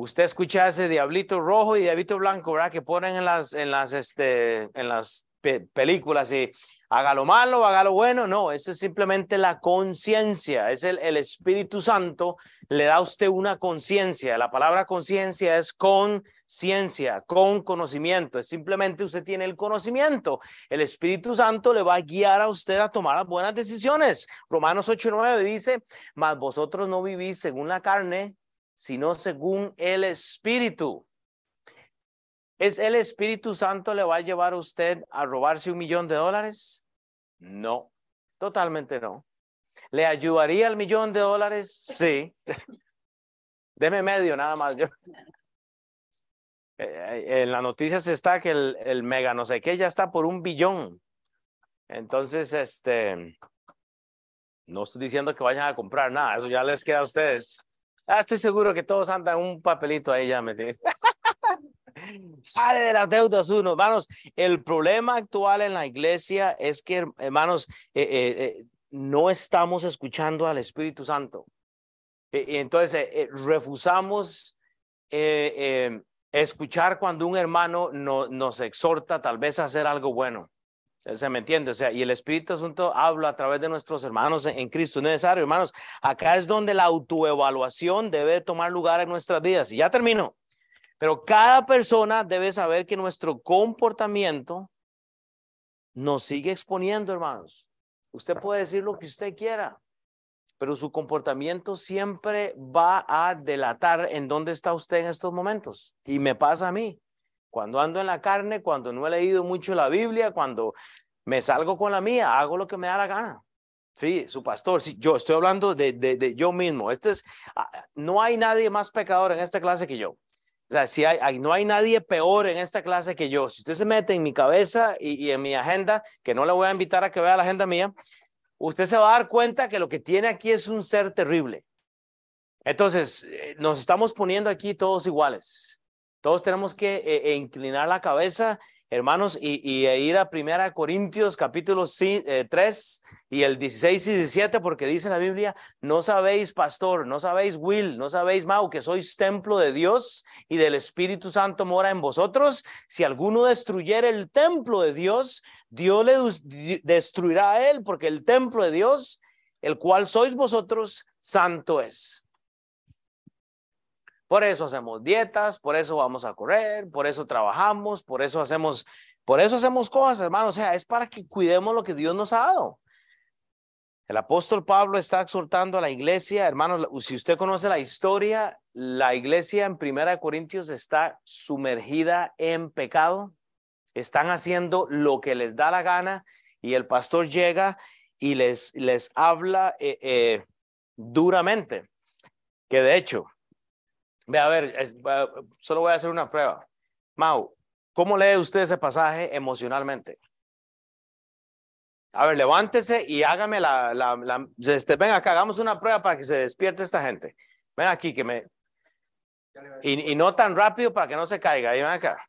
Usted escucha ese diablito rojo y diablito blanco, ¿verdad? Que ponen en las, en las, este, en las películas y haga lo malo, haga lo bueno. No, eso es simplemente la conciencia. Es el, Espíritu Santo le da a usted una conciencia. La palabra conciencia es conciencia, con conocimiento. Es simplemente usted tiene el conocimiento. El Espíritu Santo le va a guiar a usted a tomar buenas decisiones. Romanos 8:9 dice, mas vosotros no vivís según la carne, sino según el Espíritu. ¿Es el Espíritu Santo le va a llevar a usted a robarse un millón de dólares? No, totalmente no. ¿Le ayudaría el millón de dólares? Sí. Deme medio nada más. Yo. Eh, eh, en las noticias está que el, el mega no sé qué ya está por un billón. Entonces, este, no estoy diciendo que vayan a comprar nada, eso ya les queda a ustedes. Ah, estoy seguro que todos andan un papelito ahí ya, ¿me? Sale de las deudas uno, hermanos. El problema actual en la iglesia es que, hermanos, eh, no estamos escuchando al Espíritu Santo. Y entonces refusamos escuchar cuando un hermano no, nos exhorta tal vez a hacer algo bueno. ¿Se me entiende? O sea, y el Espíritu Santo habla a través de nuestros hermanos en, Cristo. Es necesario, hermanos. Acá es donde la autoevaluación debe tomar lugar en nuestras vidas. Y ya termino. Pero cada persona debe saber que nuestro comportamiento nos sigue exponiendo, hermanos. Usted puede decir lo que usted quiera pero su comportamiento siempre va a delatar en dónde está usted en estos momentos. Y me pasa a mí. Cuando ando en la carne, cuando no he leído mucho la Biblia, cuando me salgo con la mía, hago lo que me da la gana. Sí, su pastor, sí, yo estoy hablando de, de, yo mismo. Este es, ah, no hay nadie más pecador en esta clase que yo. O sea, si hay, no hay nadie peor en esta clase que yo. Si usted se mete en mi cabeza y, y en mi agenda, que no le voy a invitar a que vea la agenda mía, usted se va a dar cuenta que lo que tiene aquí es un ser terrible. Entonces, eh, nos estamos poniendo aquí todos iguales. Todos tenemos que eh, eh, inclinar la cabeza hermanos, y, e ir a Primera Corintios capítulo 3 y el 16 y 17, porque dice la Biblia, no sabéis, pastor, no sabéis, Will, no sabéis, Mau, que sois templo de Dios y del Espíritu Santo mora en vosotros. Si alguno destruyera el templo de Dios, Dios le destruirá a él, porque el templo de Dios, el cual sois vosotros, santo es. Por eso hacemos dietas, por eso vamos a correr, por eso trabajamos, por eso hacemos, por eso hacemos cosas, hermano. O sea, es para que cuidemos lo que Dios nos ha dado. El apóstol Pablo está exhortando a la iglesia, hermano, si usted conoce la historia, la iglesia en Primera Corintios está sumergida en pecado, están haciendo lo que les da la gana y el pastor llega y les, les habla eh, eh, duramente, que de hecho, Ve, a ver, solo voy a hacer una prueba. Mau, ¿cómo lee usted ese pasaje emocionalmente? A ver, levántese y hágame la, la, la este, venga acá, hagamos una prueba para que se despierte esta gente. Ven aquí, que me... Y, y no tan rápido para que no se caiga. Ven acá.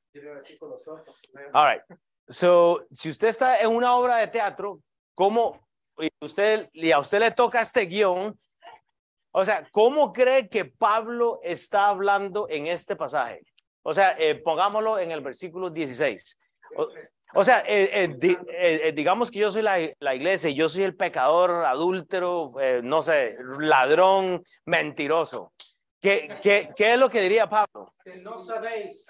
All right. So, si usted está en una obra de teatro, ¿cómo y usted, y a usted le toca este guion, o sea, ¿cómo cree que Pablo está hablando en este pasaje? O sea, eh, pongámoslo en el versículo 16. O, sea, eh, eh, digamos que yo soy la, la, iglesia y yo soy el pecador, adúltero, no sé, ladrón, mentiroso. ¿Qué, qué, ¿Qué es lo que diría Pablo? No sabéis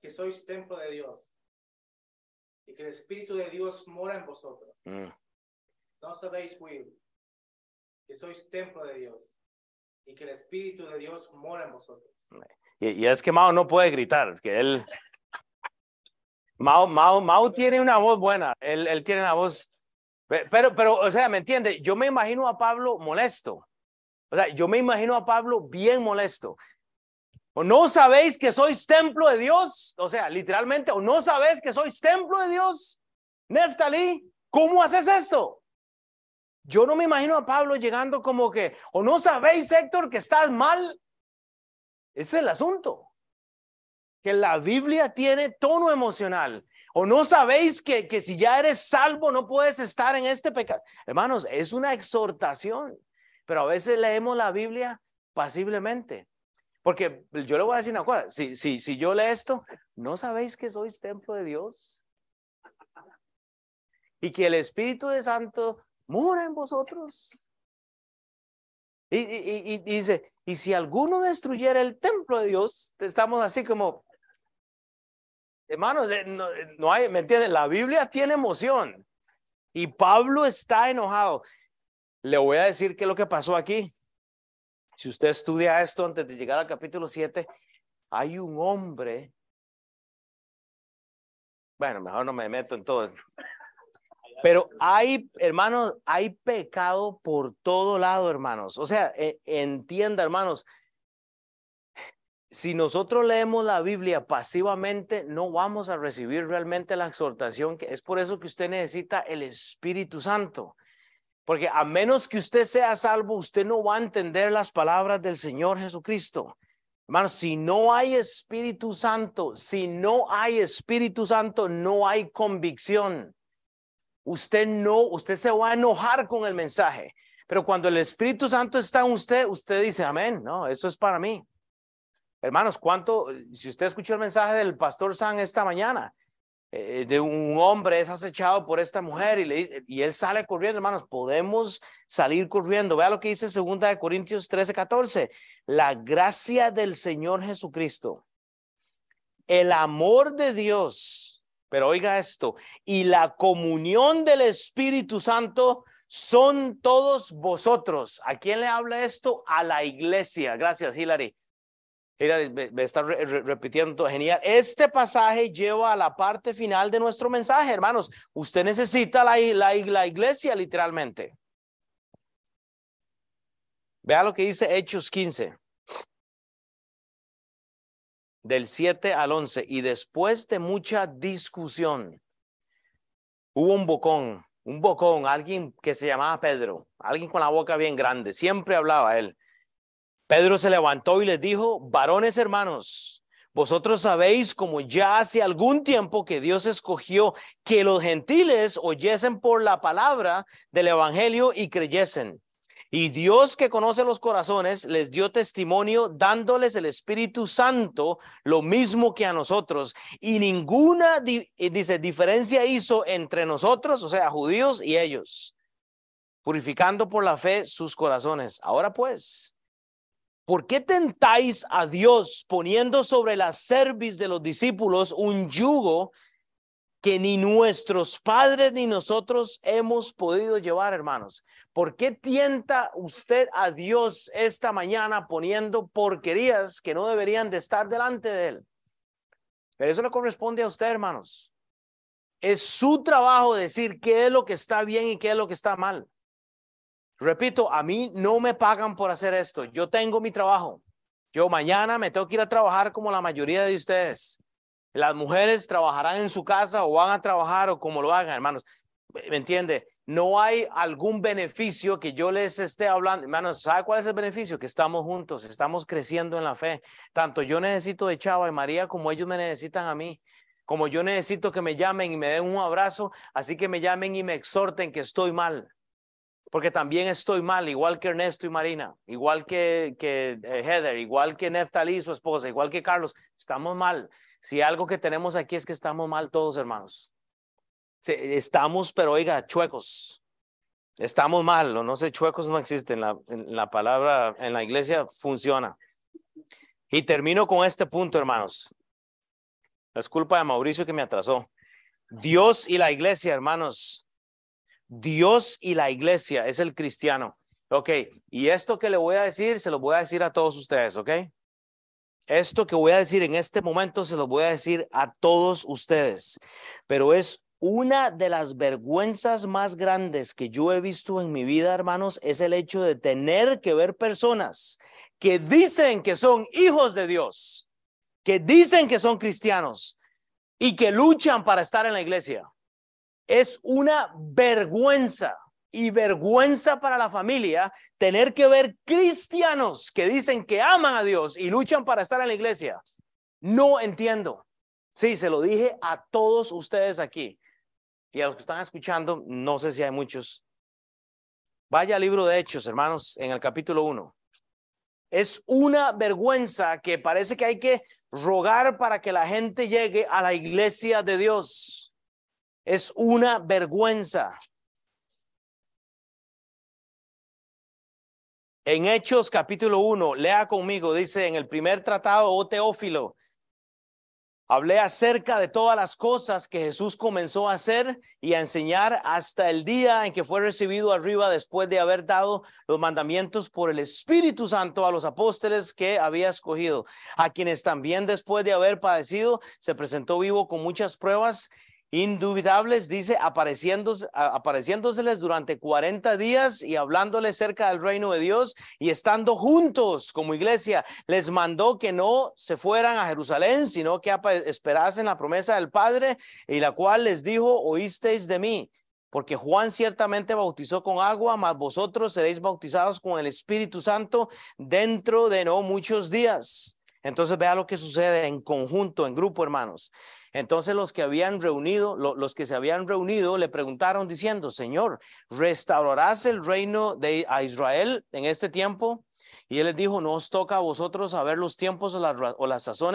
que sois templo de Dios y que el Espíritu de Dios mora en vosotros. Mm. No sabéis, Will, que sois templo de Dios y que el Espíritu de Dios mora en vosotros. Y, es que Mao no puede gritar, que él... Mao, Mao, Mao tiene una voz buena, él, él tiene una voz... Pero, pero, o sea, ¿me entiende? Yo me imagino a Pablo molesto. O sea, yo me imagino a Pablo bien molesto. ¿O no sabéis que sois templo de Dios? O sea, literalmente, ¿o no sabéis que sois templo de Dios? Neftali, ¿cómo haces esto? Yo no me imagino a Pablo llegando como que, o no sabéis, Héctor, que estás mal. Ese es el asunto. Que la Biblia tiene tono emocional. O no sabéis que, que si ya eres salvo no puedes estar en este pecado. Hermanos, es una exhortación. Pero a veces leemos la Biblia pasiblemente. Porque yo le voy a decir una cosa, si, si, si yo leo esto, ¿no sabéis que sois templo de Dios? Y que el Espíritu de Santo mora en vosotros. Y, dice, y si alguno destruyera el templo de Dios, estamos así como, hermanos, no, no hay, ¿me entienden? La Biblia tiene emoción y Pablo está enojado. Le voy a decir qué es lo que pasó aquí. Si usted estudia esto antes de llegar al capítulo 7, hay un hombre. Bueno, mejor no me meto en todo. Pero hay, hermanos, hay pecado por todo lado, hermanos. O sea, e, entienda, hermanos, si nosotros leemos la Biblia pasivamente, no vamos a recibir realmente la exhortación, que es por eso que usted necesita el Espíritu Santo. Porque a menos que usted sea salvo, usted no va a entender las palabras del Señor Jesucristo. Hermanos, si no hay Espíritu Santo, si no hay Espíritu Santo, no hay convicción. Usted no, usted se va a enojar con el mensaje. Pero cuando el Espíritu Santo está en usted, usted dice, amén, no, eso es para mí. Hermanos, ¿cuánto, si usted escuchó el mensaje del pastor San esta mañana, eh, de un hombre es acechado por esta mujer y, le, y él sale corriendo, hermanos, podemos salir corriendo. Vea lo que dice segunda de Corintios 13, 14. La gracia del Señor Jesucristo, el amor de Dios, pero oiga esto, y la comunión del Espíritu Santo son todos vosotros. ¿A quién le habla esto? A la iglesia. Gracias, Hilary. Me está repitiendo. Genial. Este pasaje lleva a la parte final de nuestro mensaje, hermanos. Usted necesita la, la, la iglesia, literalmente. Vea lo que dice Hechos 15. Del 7 al 11. Y después de mucha discusión, hubo un bocón, un bocón, alguien que se llamaba Pedro, alguien con la boca bien grande, siempre hablaba él. Pedro se levantó y les dijo, varones hermanos, vosotros sabéis como ya hace algún tiempo que Dios escogió que los gentiles oyesen por la palabra del Evangelio y creyesen. Y Dios que conoce los corazones les dio testimonio dándoles el Espíritu Santo, lo mismo que a nosotros. Y ninguna, dice, diferencia hizo entre nosotros, o sea, judíos y ellos, purificando por la fe sus corazones. Ahora pues, ¿Por qué tentáis a Dios poniendo sobre la cerviz de los discípulos un yugo que ni nuestros padres ni nosotros hemos podido llevar, hermanos? ¿Por qué tienta usted a Dios esta mañana poniendo porquerías que no deberían de estar delante de él? Pero eso no corresponde a usted, hermanos. Es su trabajo decir qué es lo que está bien y qué es lo que está mal. Repito, a mí no me pagan por hacer esto. Yo tengo mi trabajo. Yo mañana me tengo que ir a trabajar como la mayoría de ustedes. Las mujeres trabajarán en su casa o van a trabajar o como lo hagan, hermanos. ¿Me entiende? No hay algún beneficio que yo les esté hablando. Hermanos, ¿sabe cuál es el beneficio? Que estamos juntos, estamos creciendo en la fe. Tanto yo necesito de Chava y María como ellos me necesitan a mí. Como yo necesito que me llamen y me den un abrazo, así que me llamen y me exhorten que estoy mal porque también estoy mal, igual que Ernesto y Marina, igual que, eh, Heather, igual que Neftali y su esposa, igual que Carlos, estamos mal. Si algo que tenemos aquí es que estamos mal todos, hermanos. Estamos, pero oiga, chuecos. Estamos mal, no sé, chuecos no existen. La, la palabra en la iglesia funciona. Y termino con este punto, hermanos. Es culpa de Mauricio que me atrasó. Dios y la iglesia, hermanos, Dios y la iglesia es el cristiano. Ok, y esto que le voy a decir, se lo voy a decir a todos ustedes, ok. Esto que voy a decir en este momento, se lo voy a decir a todos ustedes, pero es una de las vergüenzas más grandes que yo he visto en mi vida, hermanos, es el hecho de tener que ver personas que dicen que son hijos de Dios, que dicen que son cristianos y que luchan para estar en la iglesia. Es una vergüenza y vergüenza para la familia tener que ver cristianos que dicen que aman a Dios y luchan para estar en la iglesia. No entiendo. Sí, se lo dije a todos ustedes aquí y a los que están escuchando, no sé si hay muchos. Vaya al libro de Hechos, hermanos, en el capítulo 1. Es una vergüenza que parece que hay que rogar para que la gente llegue a la iglesia de Dios. Es una vergüenza. En Hechos capítulo 1, lea conmigo, dice en el primer tratado, oh Teófilo, Hablé acerca de todas las cosas que Jesús comenzó a hacer y a enseñar hasta el día en que fue recibido arriba después de haber dado los mandamientos por el Espíritu Santo a los apóstoles que había escogido, a quienes también después de haber padecido se presentó vivo con muchas pruebas indubitables, dice, apareciéndose, apareciéndoseles durante 40 días y hablándoles cerca del reino de Dios y estando juntos como iglesia, les mandó que no se fueran a Jerusalén, sino que esperasen la promesa del Padre y la cual les dijo, oísteis de mí. Porque Juan ciertamente bautizó con agua, mas vosotros seréis bautizados con el Espíritu Santo dentro de no muchos días. Entonces vea lo que sucede en conjunto, en grupo, hermanos. Entonces los que habían reunido, los que se habían reunido, le preguntaron diciendo, Señor, ¿restaurarás el reino de a Israel en este tiempo? Y él les dijo, no os toca a vosotros saber los tiempos o las, o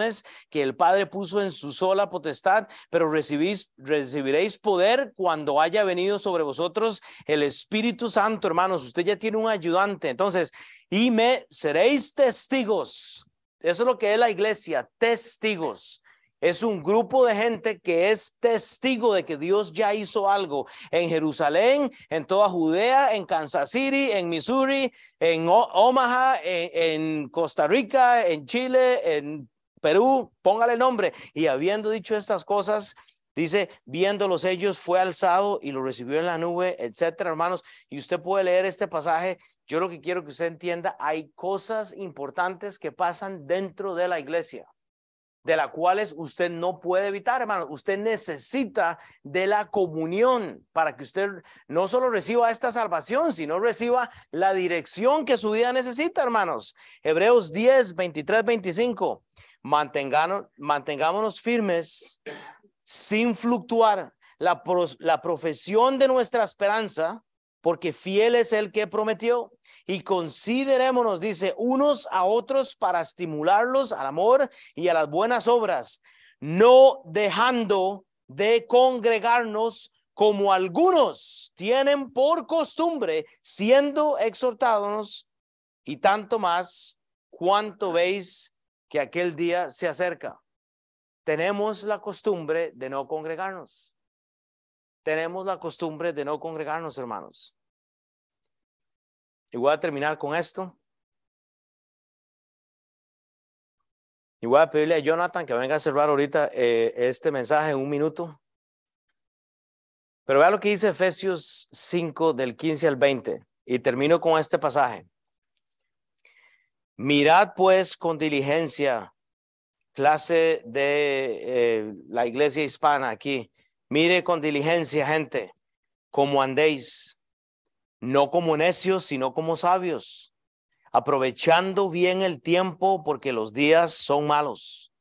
que el Padre puso en su sola potestad, pero recibiréis poder cuando haya venido sobre vosotros el Espíritu Santo, hermanos. Usted ya tiene un ayudante. Entonces, y me seréis testigos. Eso es lo que es la iglesia, testigos es un grupo de gente que es testigo de que Dios ya hizo algo en Jerusalén, en toda Judea, en Kansas City, en Missouri, en Omaha, en, Costa Rica, en Chile, en Perú, póngale nombre. Y habiendo dicho estas cosas, Dice, viéndolos ellos, fue alzado y lo recibió en la nube, etcétera, hermanos. Y usted puede leer este pasaje. Yo lo que quiero que usted entienda, hay cosas importantes que pasan dentro de la iglesia de las cuales usted no puede evitar, hermano. Usted necesita de la comunión para que usted no solo reciba esta salvación, sino reciba la dirección que su vida necesita, hermanos. Hebreos 10, 23, 25. mantengámonos firmes sin fluctuar la, la profesión de nuestra esperanza, porque fiel es el que prometió y considerémonos, dice, unos a otros para estimularlos al amor y a las buenas obras, no dejando de congregarnos como algunos tienen por costumbre, siendo exhortados, y tanto más cuanto veis que aquel día se acerca. Tenemos la costumbre de no congregarnos. Tenemos la costumbre de no congregarnos, hermanos. Y voy a terminar con esto. Y voy a pedirle a Jonathan que venga a cerrar ahorita eh, este mensaje en un minuto. Pero vea lo que dice Efesios 5 del 15 al 20. Y termino con este pasaje. Mirad pues con diligencia, clase de eh, la iglesia hispana aquí. Mire con diligencia, gente, cómo andéis no como necios, sino como sabios, aprovechando bien el tiempo porque los días son malos.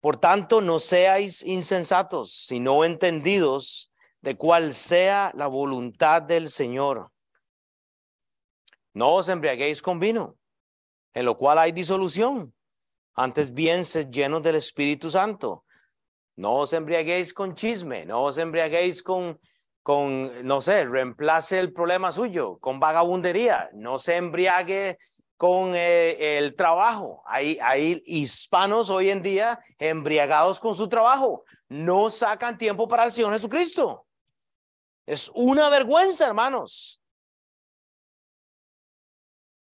Por tanto, no seáis insensatos, sino entendidos de cuál sea la voluntad del Señor. No os embriaguéis con vino, en lo cual hay disolución. Antes bien, sed llenos del Espíritu Santo. No os embriaguéis con chisme, no os embriaguéis con con, no sé, reemplace el problema suyo con vagabundería, no se embriague con eh, el trabajo. Hay, hay hispanos hoy en día embriagados con su trabajo, no sacan tiempo para el Señor Jesucristo. Es una vergüenza, hermanos.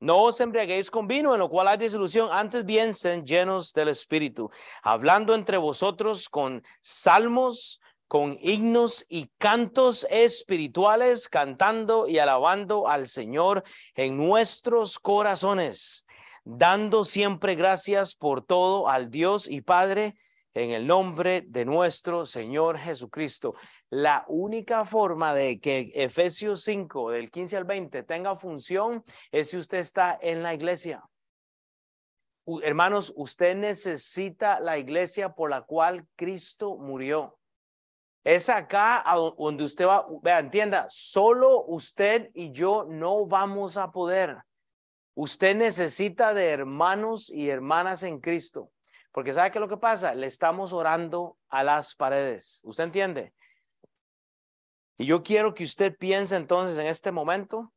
No os embriaguéis con vino, en lo cual hay disolución, antes bien sean llenos del Espíritu, hablando entre vosotros con salmos, con himnos y cantos espirituales, cantando y alabando al Señor en nuestros corazones, dando siempre gracias por todo al Dios y Padre en el nombre de nuestro Señor Jesucristo. La única forma de que Efesios 5 del 15 al 20 tenga función es si usted está en la iglesia. Hermanos, usted necesita la iglesia por la cual Cristo murió. Es acá donde usted va, vea, entienda, solo usted y yo no vamos a poder. Usted necesita de hermanos y hermanas en Cristo. Porque ¿sabe qué lo que pasa? Le estamos orando a las paredes. ¿Usted entiende? Y yo quiero que usted piense entonces en este momento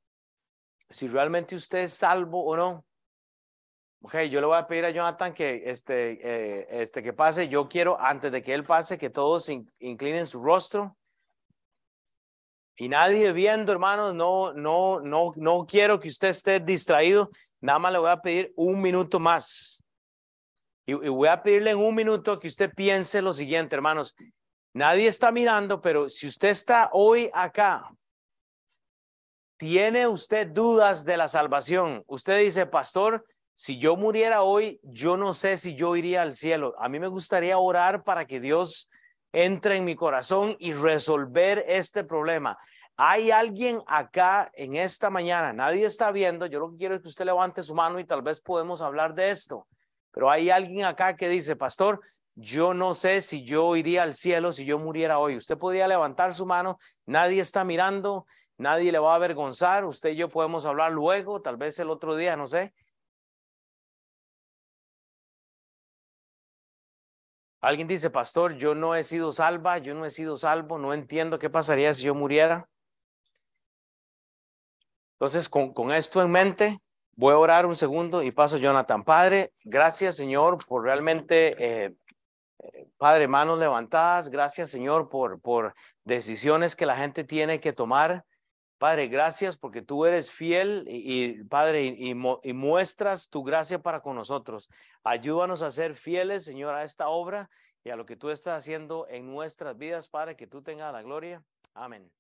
si realmente usted es salvo o no. Ok, yo le voy a pedir a Jonathan que, este, eh, este, que pase. Yo quiero, antes de que él pase, que todos inclinen su rostro. Y nadie viendo, hermanos, no, no, no, no quiero que usted esté distraído. Nada más le voy a pedir un minuto más. Y, voy a pedirle en un minuto que usted piense lo siguiente, hermanos. Nadie está mirando, pero si usted está hoy acá, ¿tiene usted dudas de la salvación? Usted dice, pastor, si yo muriera hoy, yo no sé si yo iría al cielo. A mí me gustaría orar para que Dios entre en mi corazón y resolver este problema. Hay alguien acá en esta mañana, nadie está viendo, yo lo que quiero es que usted levante su mano y tal vez podemos hablar de esto, pero hay alguien acá que dice, pastor, yo no sé si yo iría al cielo si yo muriera hoy. Usted podría levantar su mano, nadie está mirando, nadie le va a avergonzar, usted y yo podemos hablar luego, tal vez el otro día, no sé. Alguien dice, pastor, yo no he sido salva, yo no he sido salvo, no entiendo qué pasaría si yo muriera. Entonces, con, con esto en mente, voy a orar un segundo y paso Jonathan. Padre, gracias Señor por realmente, eh, eh, Padre, manos levantadas. Gracias Señor por, por decisiones que la gente tiene que tomar. Padre, gracias porque tú eres fiel y, Padre, y, y, muestras tu gracia para con nosotros. Ayúdanos a ser fieles, Señor, a esta obra y a lo que tú estás haciendo en nuestras vidas, Padre, que tú tengas la gloria. Amén.